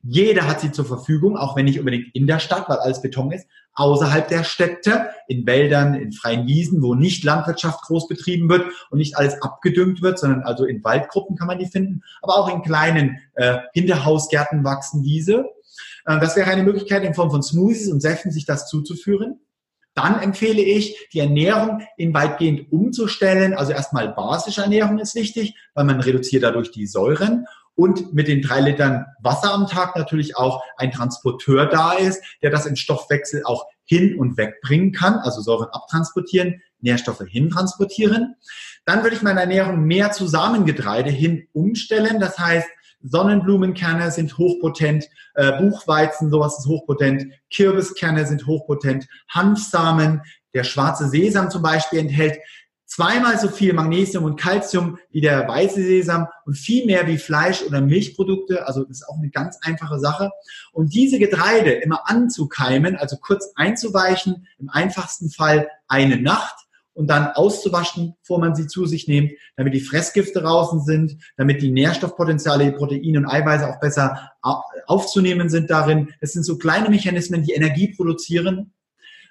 Jeder hat sie zur Verfügung, auch wenn nicht unbedingt in der Stadt, weil alles Beton ist, außerhalb der Städte, in Wäldern, in freien Wiesen, wo nicht Landwirtschaft groß betrieben wird und nicht alles abgedüngt wird, sondern also in Waldgruppen kann man die finden, aber auch in kleinen äh, Hinterhausgärten wachsen diese. Äh, das wäre eine Möglichkeit, in Form von Smoothies und Säften sich das zuzuführen. Dann empfehle ich, die Ernährung in weitgehend umzustellen. Also erstmal basische Ernährung ist wichtig, weil man reduziert dadurch die Säuren und mit den drei Litern Wasser am Tag natürlich auch ein Transporteur da ist, der das im Stoffwechsel auch hin und weg bringen kann, also Säuren abtransportieren, Nährstoffe hintransportieren. Dann würde ich meine Ernährung mehr zu Samengetreide hin umstellen. Das heißt, Sonnenblumenkerne sind hochpotent, äh, Buchweizen, sowas ist hochpotent, Kürbiskerne sind hochpotent, Hanfsamen, der schwarze Sesam zum Beispiel enthält zweimal so viel Magnesium und Calcium wie der weiße Sesam und viel mehr wie Fleisch oder Milchprodukte. Also das ist auch eine ganz einfache Sache. Und diese Getreide immer anzukeimen, also kurz einzuweichen, im einfachsten Fall eine Nacht und dann auszuwaschen, bevor man sie zu sich nimmt, damit die Fressgifte draußen sind, damit die Nährstoffpotenziale, die Proteine und Eiweiße auch besser aufzunehmen sind darin. Das sind so kleine Mechanismen, die Energie produzieren.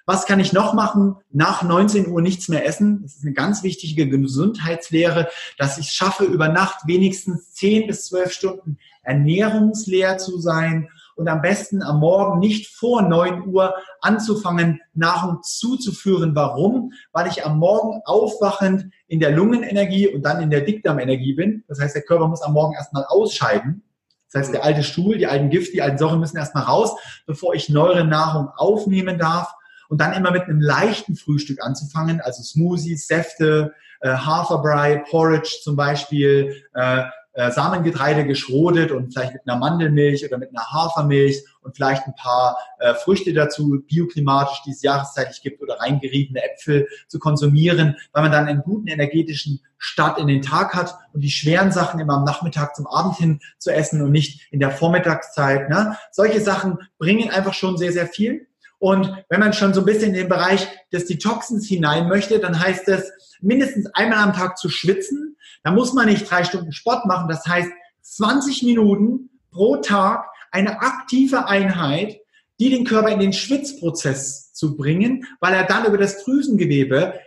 Was kann ich noch machen? Nach 19 Uhr nichts mehr essen. Das ist eine ganz wichtige Gesundheitslehre, dass ich schaffe, über Nacht wenigstens 10 bis 12 Stunden ernährungsleer zu sein und am besten am Morgen nicht vor 9 Uhr anzufangen, Nahrung zuzuführen. Warum? Weil ich am Morgen aufwachend in der Lungenenergie und dann in der Dickdarmenergie bin. Das heißt, der Körper muss am Morgen erstmal ausscheiden. Das heißt, der alte Stuhl, die alten Gift, die alten Säuren müssen erstmal raus, bevor ich neue Nahrung aufnehmen darf. Und dann immer mit einem leichten Frühstück anzufangen, also Smoothies, Säfte, äh, Haferbrei, Porridge zum Beispiel, äh, äh, Samengetreide geschrotet und vielleicht mit einer Mandelmilch oder mit einer Hafermilch und vielleicht ein paar äh, Früchte dazu, bioklimatisch, die es jahreszeitlich gibt oder reingeriebene Äpfel zu konsumieren, weil man dann einen guten energetischen Start in den Tag hat und die schweren Sachen immer am Nachmittag zum Abend hin zu essen und nicht in der Vormittagszeit. Ne? Solche Sachen bringen einfach schon sehr, sehr viel. Und wenn man schon so ein bisschen in den Bereich des Detoxens hinein möchte, dann heißt es, mindestens einmal am Tag zu schwitzen. Da muss man nicht drei Stunden Sport machen. Das heißt, 20 Minuten pro Tag eine aktive Einheit, die den Körper in den Schwitzprozess zu bringen, weil er dann über das Drüsengewebe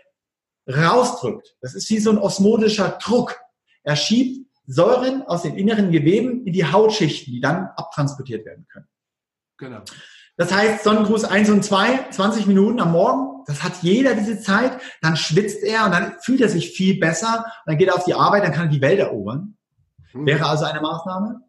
rausdrückt. Das ist wie so ein osmotischer Druck. Er schiebt Säuren aus den inneren Geweben in die Hautschichten, die dann abtransportiert werden können. Genau. Das heißt, Sonnengruß 1 und 2, 20 Minuten am Morgen, das hat jeder diese Zeit, dann schwitzt er und dann fühlt er sich viel besser, dann geht er auf die Arbeit, dann kann er die Welt erobern. Hm. Wäre also eine Maßnahme.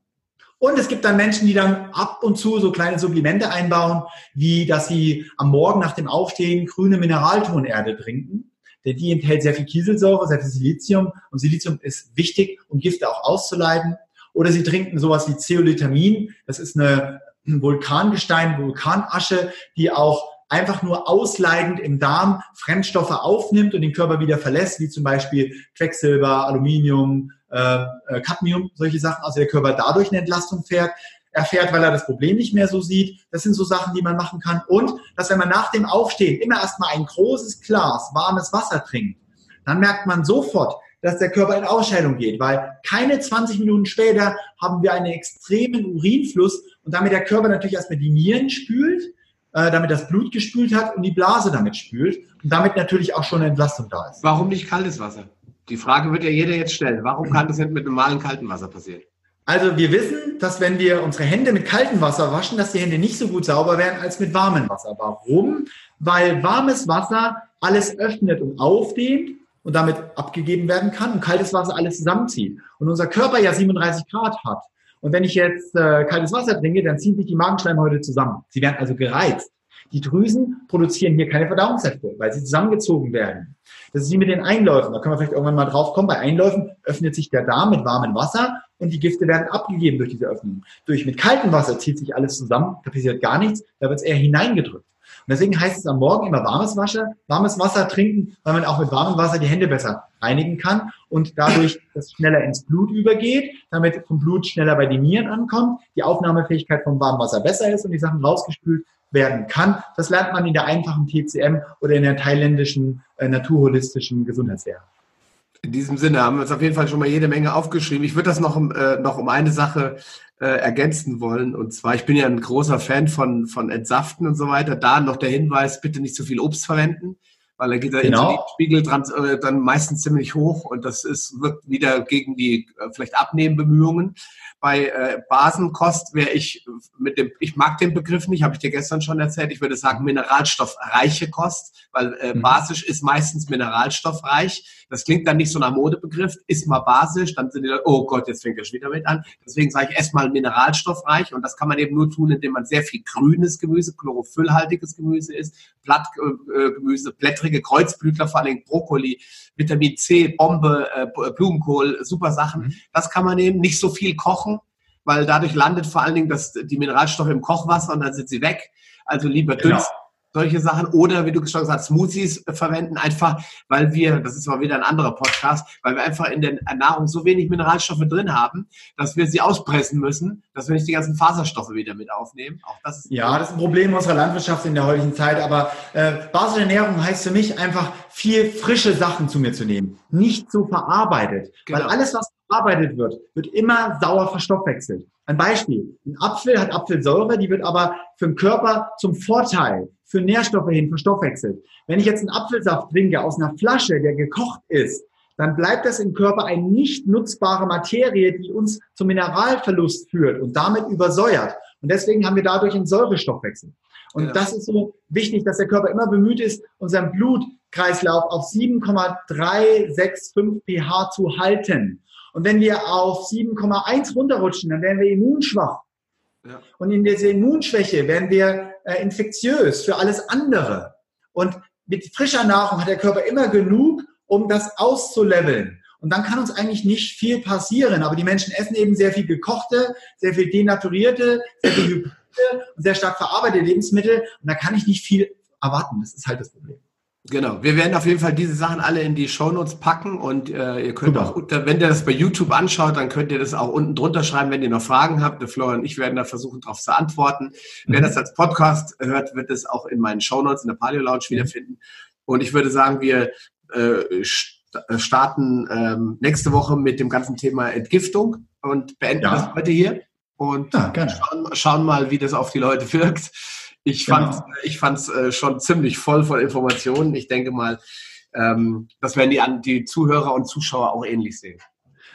Und es gibt dann Menschen, die dann ab und zu so kleine Supplemente einbauen, wie dass sie am Morgen nach dem Aufstehen grüne Mineraltonerde trinken. Denn die enthält sehr viel Kieselsäure, sehr viel Silizium und Silizium ist wichtig, um Gifte auch auszuleiten. Oder sie trinken sowas wie Zeolithamin. Das ist eine Vulkangestein, Vulkanasche, die auch einfach nur ausleitend im Darm Fremdstoffe aufnimmt und den Körper wieder verlässt, wie zum Beispiel Quecksilber, Aluminium, äh, äh, Cadmium, solche Sachen. Also der Körper dadurch eine Entlastung fährt, erfährt, weil er das Problem nicht mehr so sieht. Das sind so Sachen, die man machen kann. Und dass wenn man nach dem Aufstehen immer erstmal ein großes Glas warmes Wasser trinkt, dann merkt man sofort, dass der Körper in Ausscheidung geht, weil keine 20 Minuten später haben wir einen extremen Urinfluss und damit der Körper natürlich erstmal die Nieren spült, äh, damit das Blut gespült hat und die Blase damit spült und damit natürlich auch schon eine Entlastung da ist. Warum nicht kaltes Wasser? Die Frage wird ja jeder jetzt stellen. Warum kann das nicht mit normalem kaltem Wasser passieren? Also wir wissen, dass wenn wir unsere Hände mit kaltem Wasser waschen, dass die Hände nicht so gut sauber werden als mit warmem Wasser. Warum? Weil warmes Wasser alles öffnet und aufdehnt und damit abgegeben werden kann und kaltes Wasser alles zusammenzieht. Und unser Körper ja 37 Grad hat. Und wenn ich jetzt äh, kaltes Wasser trinke, dann ziehen sich die Magenschleimhäute zusammen. Sie werden also gereizt. Die Drüsen produzieren hier keine Verdauungssäfte, weil sie zusammengezogen werden. Das ist wie mit den Einläufen. Da können wir vielleicht irgendwann mal drauf kommen. Bei Einläufen öffnet sich der Darm mit warmem Wasser und die Gifte werden abgegeben durch diese Öffnung. Durch mit kaltem Wasser zieht sich alles zusammen, da passiert gar nichts, da wird es eher hineingedrückt. Und deswegen heißt es am Morgen immer warmes Wasser, warmes Wasser trinken, weil man auch mit warmem Wasser die Hände besser reinigen kann und dadurch das schneller ins Blut übergeht, damit vom Blut schneller bei den Nieren ankommt, die Aufnahmefähigkeit vom warmen Wasser besser ist und die Sachen rausgespült werden kann. Das lernt man in der einfachen TCM oder in der thailändischen äh, naturholistischen Gesundheitslehre. In diesem Sinne haben wir uns auf jeden Fall schon mal jede Menge aufgeschrieben. Ich würde das noch, äh, noch um eine Sache äh, ergänzen wollen. Und zwar, ich bin ja ein großer Fan von, von Entsaften und so weiter. Da noch der Hinweis, bitte nicht zu viel Obst verwenden, weil da geht der genau. Insulinspiegel dran, äh, dann meistens ziemlich hoch und das ist, wirkt wieder gegen die äh, vielleicht Abnehmbemühungen. Bei äh, Basenkost wäre ich mit dem, ich mag den Begriff nicht, habe ich dir gestern schon erzählt. Ich würde sagen mineralstoffreiche Kost, weil äh, mhm. basisch ist meistens mineralstoffreich. Das klingt dann nicht so nach Modebegriff. Ist mal basisch, dann sind die Leute, oh Gott, jetzt fängt er schon wieder mit an. Deswegen sage ich erstmal mineralstoffreich und das kann man eben nur tun, indem man sehr viel grünes Gemüse, chlorophyllhaltiges Gemüse isst, Blattgemüse, äh, blättrige Kreuzblütler, vor allem Brokkoli, Vitamin C, Bombe, äh, Blumenkohl, super Sachen. Mhm. Das kann man nehmen. Nicht so viel kochen, weil dadurch landet vor allen Dingen das, die Mineralstoffe im Kochwasser und dann sind sie weg. Also lieber genau. Solche Sachen oder wie du schon gesagt hast, Smoothies verwenden, einfach weil wir, das ist mal wieder ein anderer Podcast, weil wir einfach in der Nahrung so wenig Mineralstoffe drin haben, dass wir sie auspressen müssen, dass wir nicht die ganzen Faserstoffe wieder mit aufnehmen. Auch das ist ja, das ist ein Problem unserer Landwirtschaft in der heutigen Zeit, aber äh, basische Ernährung heißt für mich einfach viel frische Sachen zu mir zu nehmen, nicht so verarbeitet, genau. weil alles, was verarbeitet wird, wird immer sauer verstoffwechselt. Ein Beispiel. Ein Apfel hat Apfelsäure, die wird aber für den Körper zum Vorteil, für Nährstoffe hin verstoffwechselt. Wenn ich jetzt einen Apfelsaft trinke aus einer Flasche, der gekocht ist, dann bleibt das im Körper eine nicht nutzbare Materie, die uns zum Mineralverlust führt und damit übersäuert. Und deswegen haben wir dadurch einen Säurestoffwechsel. Und ja. das ist so wichtig, dass der Körper immer bemüht ist, unseren Blutkreislauf auf 7,365 pH zu halten. Und wenn wir auf 7,1 runterrutschen, dann werden wir immunschwach. Ja. Und in dieser Immunschwäche werden wir äh, infektiös für alles andere. Und mit frischer Nahrung hat der Körper immer genug, um das auszuleveln. Und dann kann uns eigentlich nicht viel passieren. Aber die Menschen essen eben sehr viel gekochte, sehr viel denaturierte, sehr viel hybride und sehr stark verarbeitete Lebensmittel. Und da kann ich nicht viel erwarten. Das ist halt das Problem. Genau, wir werden auf jeden Fall diese Sachen alle in die Shownotes packen und äh, ihr könnt Super. auch, unter, wenn ihr das bei YouTube anschaut, dann könnt ihr das auch unten drunter schreiben, wenn ihr noch Fragen habt. Der Florian und ich werden da versuchen, darauf zu antworten. Mhm. Wer das als Podcast hört, wird es auch in meinen Shownotes in der Paleo Lounge mhm. wiederfinden. Und ich würde sagen, wir äh, äh, starten ähm, nächste Woche mit dem ganzen Thema Entgiftung und beenden ja. das heute hier und ja, schauen, schauen mal, wie das auf die Leute wirkt. Ich fand genau. ich fand's äh, schon ziemlich voll von Informationen. Ich denke mal, ähm, das werden die, die Zuhörer und Zuschauer auch ähnlich sehen.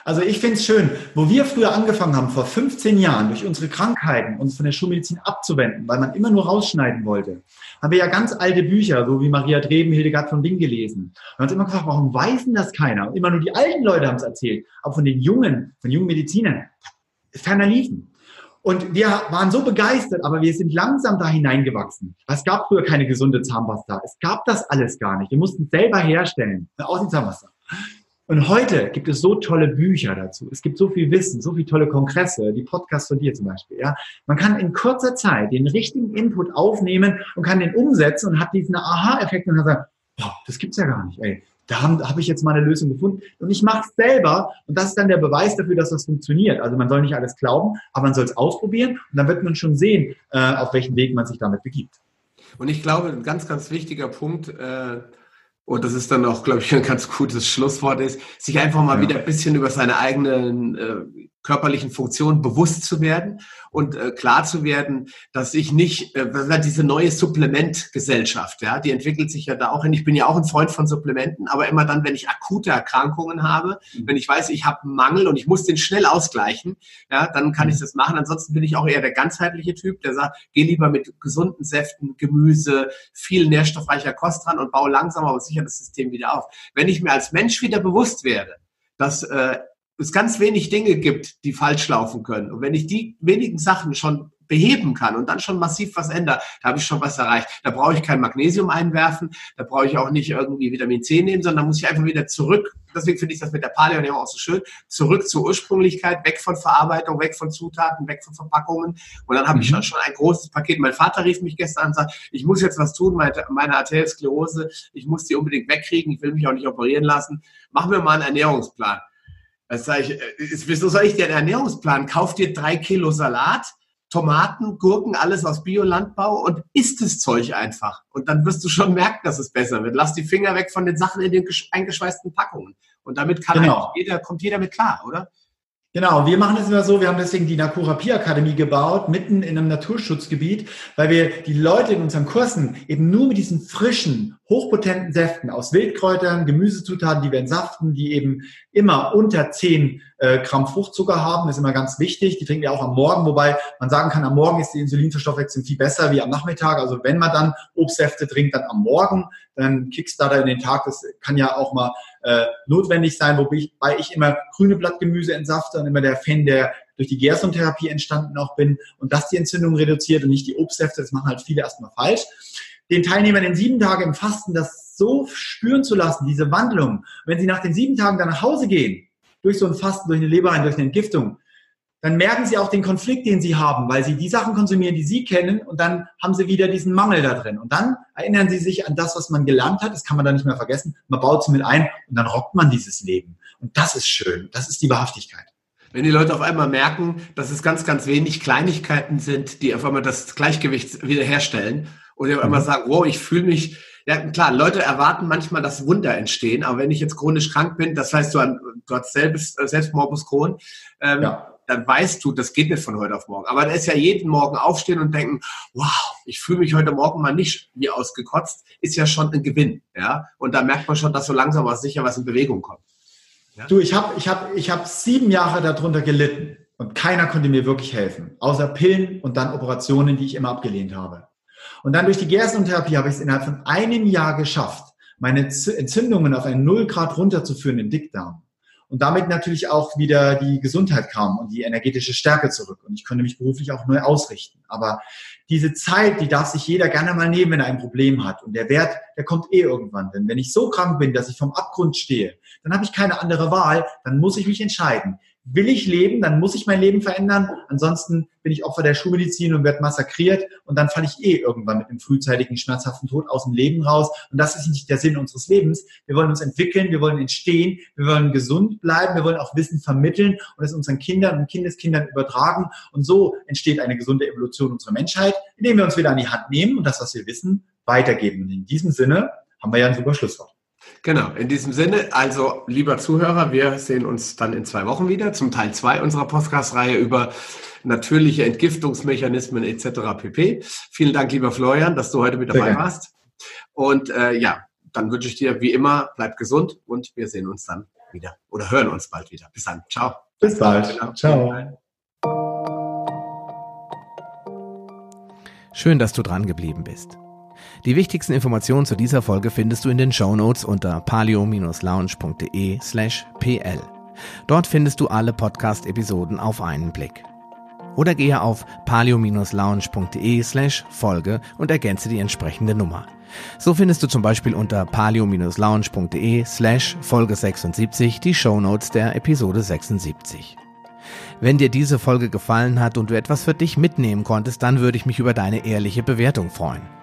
Also ich finde es schön, wo wir früher angefangen haben, vor 15 Jahren, durch unsere Krankheiten uns von der Schulmedizin abzuwenden, weil man immer nur rausschneiden wollte, haben wir ja ganz alte Bücher, so wie Maria Dreben, Hildegard von Bing gelesen. Und uns immer gefragt, warum weiß denn das keiner? Und immer nur die alten Leute haben es erzählt. Aber von den Jungen, von jungen Medizinern, ferner liefen. Und wir waren so begeistert, aber wir sind langsam da hineingewachsen. Es gab früher keine gesunde Zahnpasta. Es gab das alles gar nicht. Wir mussten selber herstellen, aus dem Zahnpasta. Und heute gibt es so tolle Bücher dazu. Es gibt so viel Wissen, so viele tolle Kongresse, die Podcasts von dir zum Beispiel. Ja, man kann in kurzer Zeit den richtigen Input aufnehmen und kann den umsetzen und hat diesen Aha-Effekt und kann sagen, boah, das gibt's ja gar nicht. Ey, da habe hab ich jetzt mal eine Lösung gefunden. Und ich mache es selber und das ist dann der Beweis dafür, dass das funktioniert. Also man soll nicht alles glauben, aber man soll es ausprobieren und dann wird man schon sehen, äh, auf welchen Weg man sich damit begibt. Und ich glaube, ein ganz, ganz wichtiger Punkt, äh, und das ist dann auch, glaube ich, ein ganz gutes Schlusswort ist, sich einfach mal ja. wieder ein bisschen über seine eigenen äh, körperlichen Funktionen bewusst zu werden und äh, klar zu werden, dass ich nicht, äh, diese neue Supplementgesellschaft, ja, die entwickelt sich ja da auch hin. Ich bin ja auch ein Freund von Supplementen, aber immer dann, wenn ich akute Erkrankungen habe, mhm. wenn ich weiß, ich habe einen Mangel und ich muss den schnell ausgleichen, ja, dann kann ich mhm. das machen. Ansonsten bin ich auch eher der ganzheitliche Typ, der sagt, geh lieber mit gesunden Säften, Gemüse, viel nährstoffreicher Kost dran und baue langsam aber sicher das System wieder auf. Wenn ich mir als Mensch wieder bewusst werde, dass äh, es ganz wenig Dinge gibt, die falsch laufen können. Und wenn ich die wenigen Sachen schon beheben kann und dann schon massiv was ändere, da habe ich schon was erreicht. Da brauche ich kein Magnesium einwerfen, da brauche ich auch nicht irgendwie Vitamin C nehmen, sondern muss ich einfach wieder zurück. Deswegen finde ich das mit der Paleo auch so schön. Zurück zur Ursprünglichkeit, weg von Verarbeitung, weg von Zutaten, weg von Verpackungen. Und dann habe mhm. ich schon, schon ein großes Paket. Mein Vater rief mich gestern an und sagt, ich muss jetzt was tun, meine, meine Arteriosklerose, ich muss die unbedingt wegkriegen, ich will mich auch nicht operieren lassen. Mach mir mal einen Ernährungsplan. Was sag ich, äh, wieso soll ich dir einen Ernährungsplan? Kauf dir drei Kilo Salat, Tomaten, Gurken, alles aus Biolandbau und isst das Zeug einfach. Und dann wirst du schon merken, dass es besser wird. Lass die Finger weg von den Sachen in den eingeschweißten Packungen. Und damit kann genau. jeder, kommt jeder mit klar, oder? Genau, wir machen es immer so, wir haben deswegen die Nakurapie-Akademie gebaut, mitten in einem Naturschutzgebiet, weil wir die Leute in unseren Kursen eben nur mit diesen frischen, hochpotenten Säften aus Wildkräutern, Gemüsezutaten, die wir entsaften, die eben immer unter 10 äh, Gramm Fruchtzucker haben, ist immer ganz wichtig. Die trinken wir auch am Morgen, wobei man sagen kann, am Morgen ist die Insulinverstoffwechslung viel besser wie am Nachmittag. Also wenn man dann Obstsäfte trinkt, dann am Morgen, dann Kickstarter in den Tag. Das kann ja auch mal äh, notwendig sein, wobei ich, wobei ich immer grüne Blattgemüse entsafte und immer der Fan der durch die Gerstentherapie entstanden auch bin und das die Entzündung reduziert und nicht die Obstsäfte. Das machen halt viele erstmal falsch. Den Teilnehmern in sieben Tagen im Fasten das so spüren zu lassen, diese Wandlung, wenn sie nach den sieben Tagen dann nach Hause gehen, durch so ein Fasten, durch eine Leber, durch eine Entgiftung, dann merken sie auch den Konflikt, den sie haben, weil sie die Sachen konsumieren, die sie kennen und dann haben sie wieder diesen Mangel da drin. Und dann erinnern sie sich an das, was man gelernt hat, das kann man dann nicht mehr vergessen, man baut es mit ein und dann rockt man dieses Leben. Und das ist schön, das ist die Wahrhaftigkeit. Wenn die Leute auf einmal merken, dass es ganz, ganz wenig Kleinigkeiten sind, die auf einmal das Gleichgewicht wiederherstellen und die auf einmal mhm. sagen, wow, ich fühle mich ja, klar, Leute erwarten manchmal, dass Wunder entstehen, aber wenn ich jetzt chronisch krank bin, das heißt, du, du hast selbst, äh, selbst Morbus Crohn, ähm, ja. dann weißt du, das geht nicht von heute auf morgen. Aber da ist ja jeden Morgen aufstehen und denken, wow, ich fühle mich heute Morgen mal nicht wie ausgekotzt, ist ja schon ein Gewinn. Ja? Und da merkt man schon, dass so langsam aber sicher was in Bewegung kommt. Ja? Du, ich habe ich hab, ich hab sieben Jahre darunter gelitten und keiner konnte mir wirklich helfen, außer Pillen und dann Operationen, die ich immer abgelehnt habe. Und dann durch die Gerstentherapie habe ich es innerhalb von einem Jahr geschafft, meine Entzündungen auf einen Null Grad runterzuführen im Dickdarm. Und damit natürlich auch wieder die Gesundheit kam und die energetische Stärke zurück. Und ich konnte mich beruflich auch neu ausrichten. Aber diese Zeit, die darf sich jeder gerne mal nehmen, wenn er ein Problem hat. Und der Wert, der kommt eh irgendwann. Denn wenn ich so krank bin, dass ich vom Abgrund stehe, dann habe ich keine andere Wahl. Dann muss ich mich entscheiden will ich leben, dann muss ich mein Leben verändern. Ansonsten bin ich Opfer der Schulmedizin und werde massakriert und dann falle ich eh irgendwann mit einem frühzeitigen, schmerzhaften Tod aus dem Leben raus. Und das ist nicht der Sinn unseres Lebens. Wir wollen uns entwickeln, wir wollen entstehen, wir wollen gesund bleiben, wir wollen auch Wissen vermitteln und es unseren Kindern und Kindeskindern übertragen. Und so entsteht eine gesunde Evolution unserer Menschheit, indem wir uns wieder an die Hand nehmen und das, was wir wissen, weitergeben. Und in diesem Sinne haben wir ja ein super Schlusswort. Genau, in diesem Sinne, also lieber Zuhörer, wir sehen uns dann in zwei Wochen wieder zum Teil zwei unserer Podcast-Reihe über natürliche Entgiftungsmechanismen etc. pp. Vielen Dank, lieber Florian, dass du heute mit dabei warst. Und äh, ja, dann wünsche ich dir wie immer, bleib gesund und wir sehen uns dann wieder oder hören uns bald wieder. Bis dann. Ciao. Bis bald. Ciao. Schön, dass du dran geblieben bist. Die wichtigsten Informationen zu dieser Folge findest du in den Show Notes unter palio-lounge.de slash pl. Dort findest du alle Podcast-Episoden auf einen Blick. Oder gehe auf palio-lounge.de slash Folge und ergänze die entsprechende Nummer. So findest du zum Beispiel unter palio-lounge.de slash Folge 76 die Show Notes der Episode 76. Wenn dir diese Folge gefallen hat und du etwas für dich mitnehmen konntest, dann würde ich mich über deine ehrliche Bewertung freuen.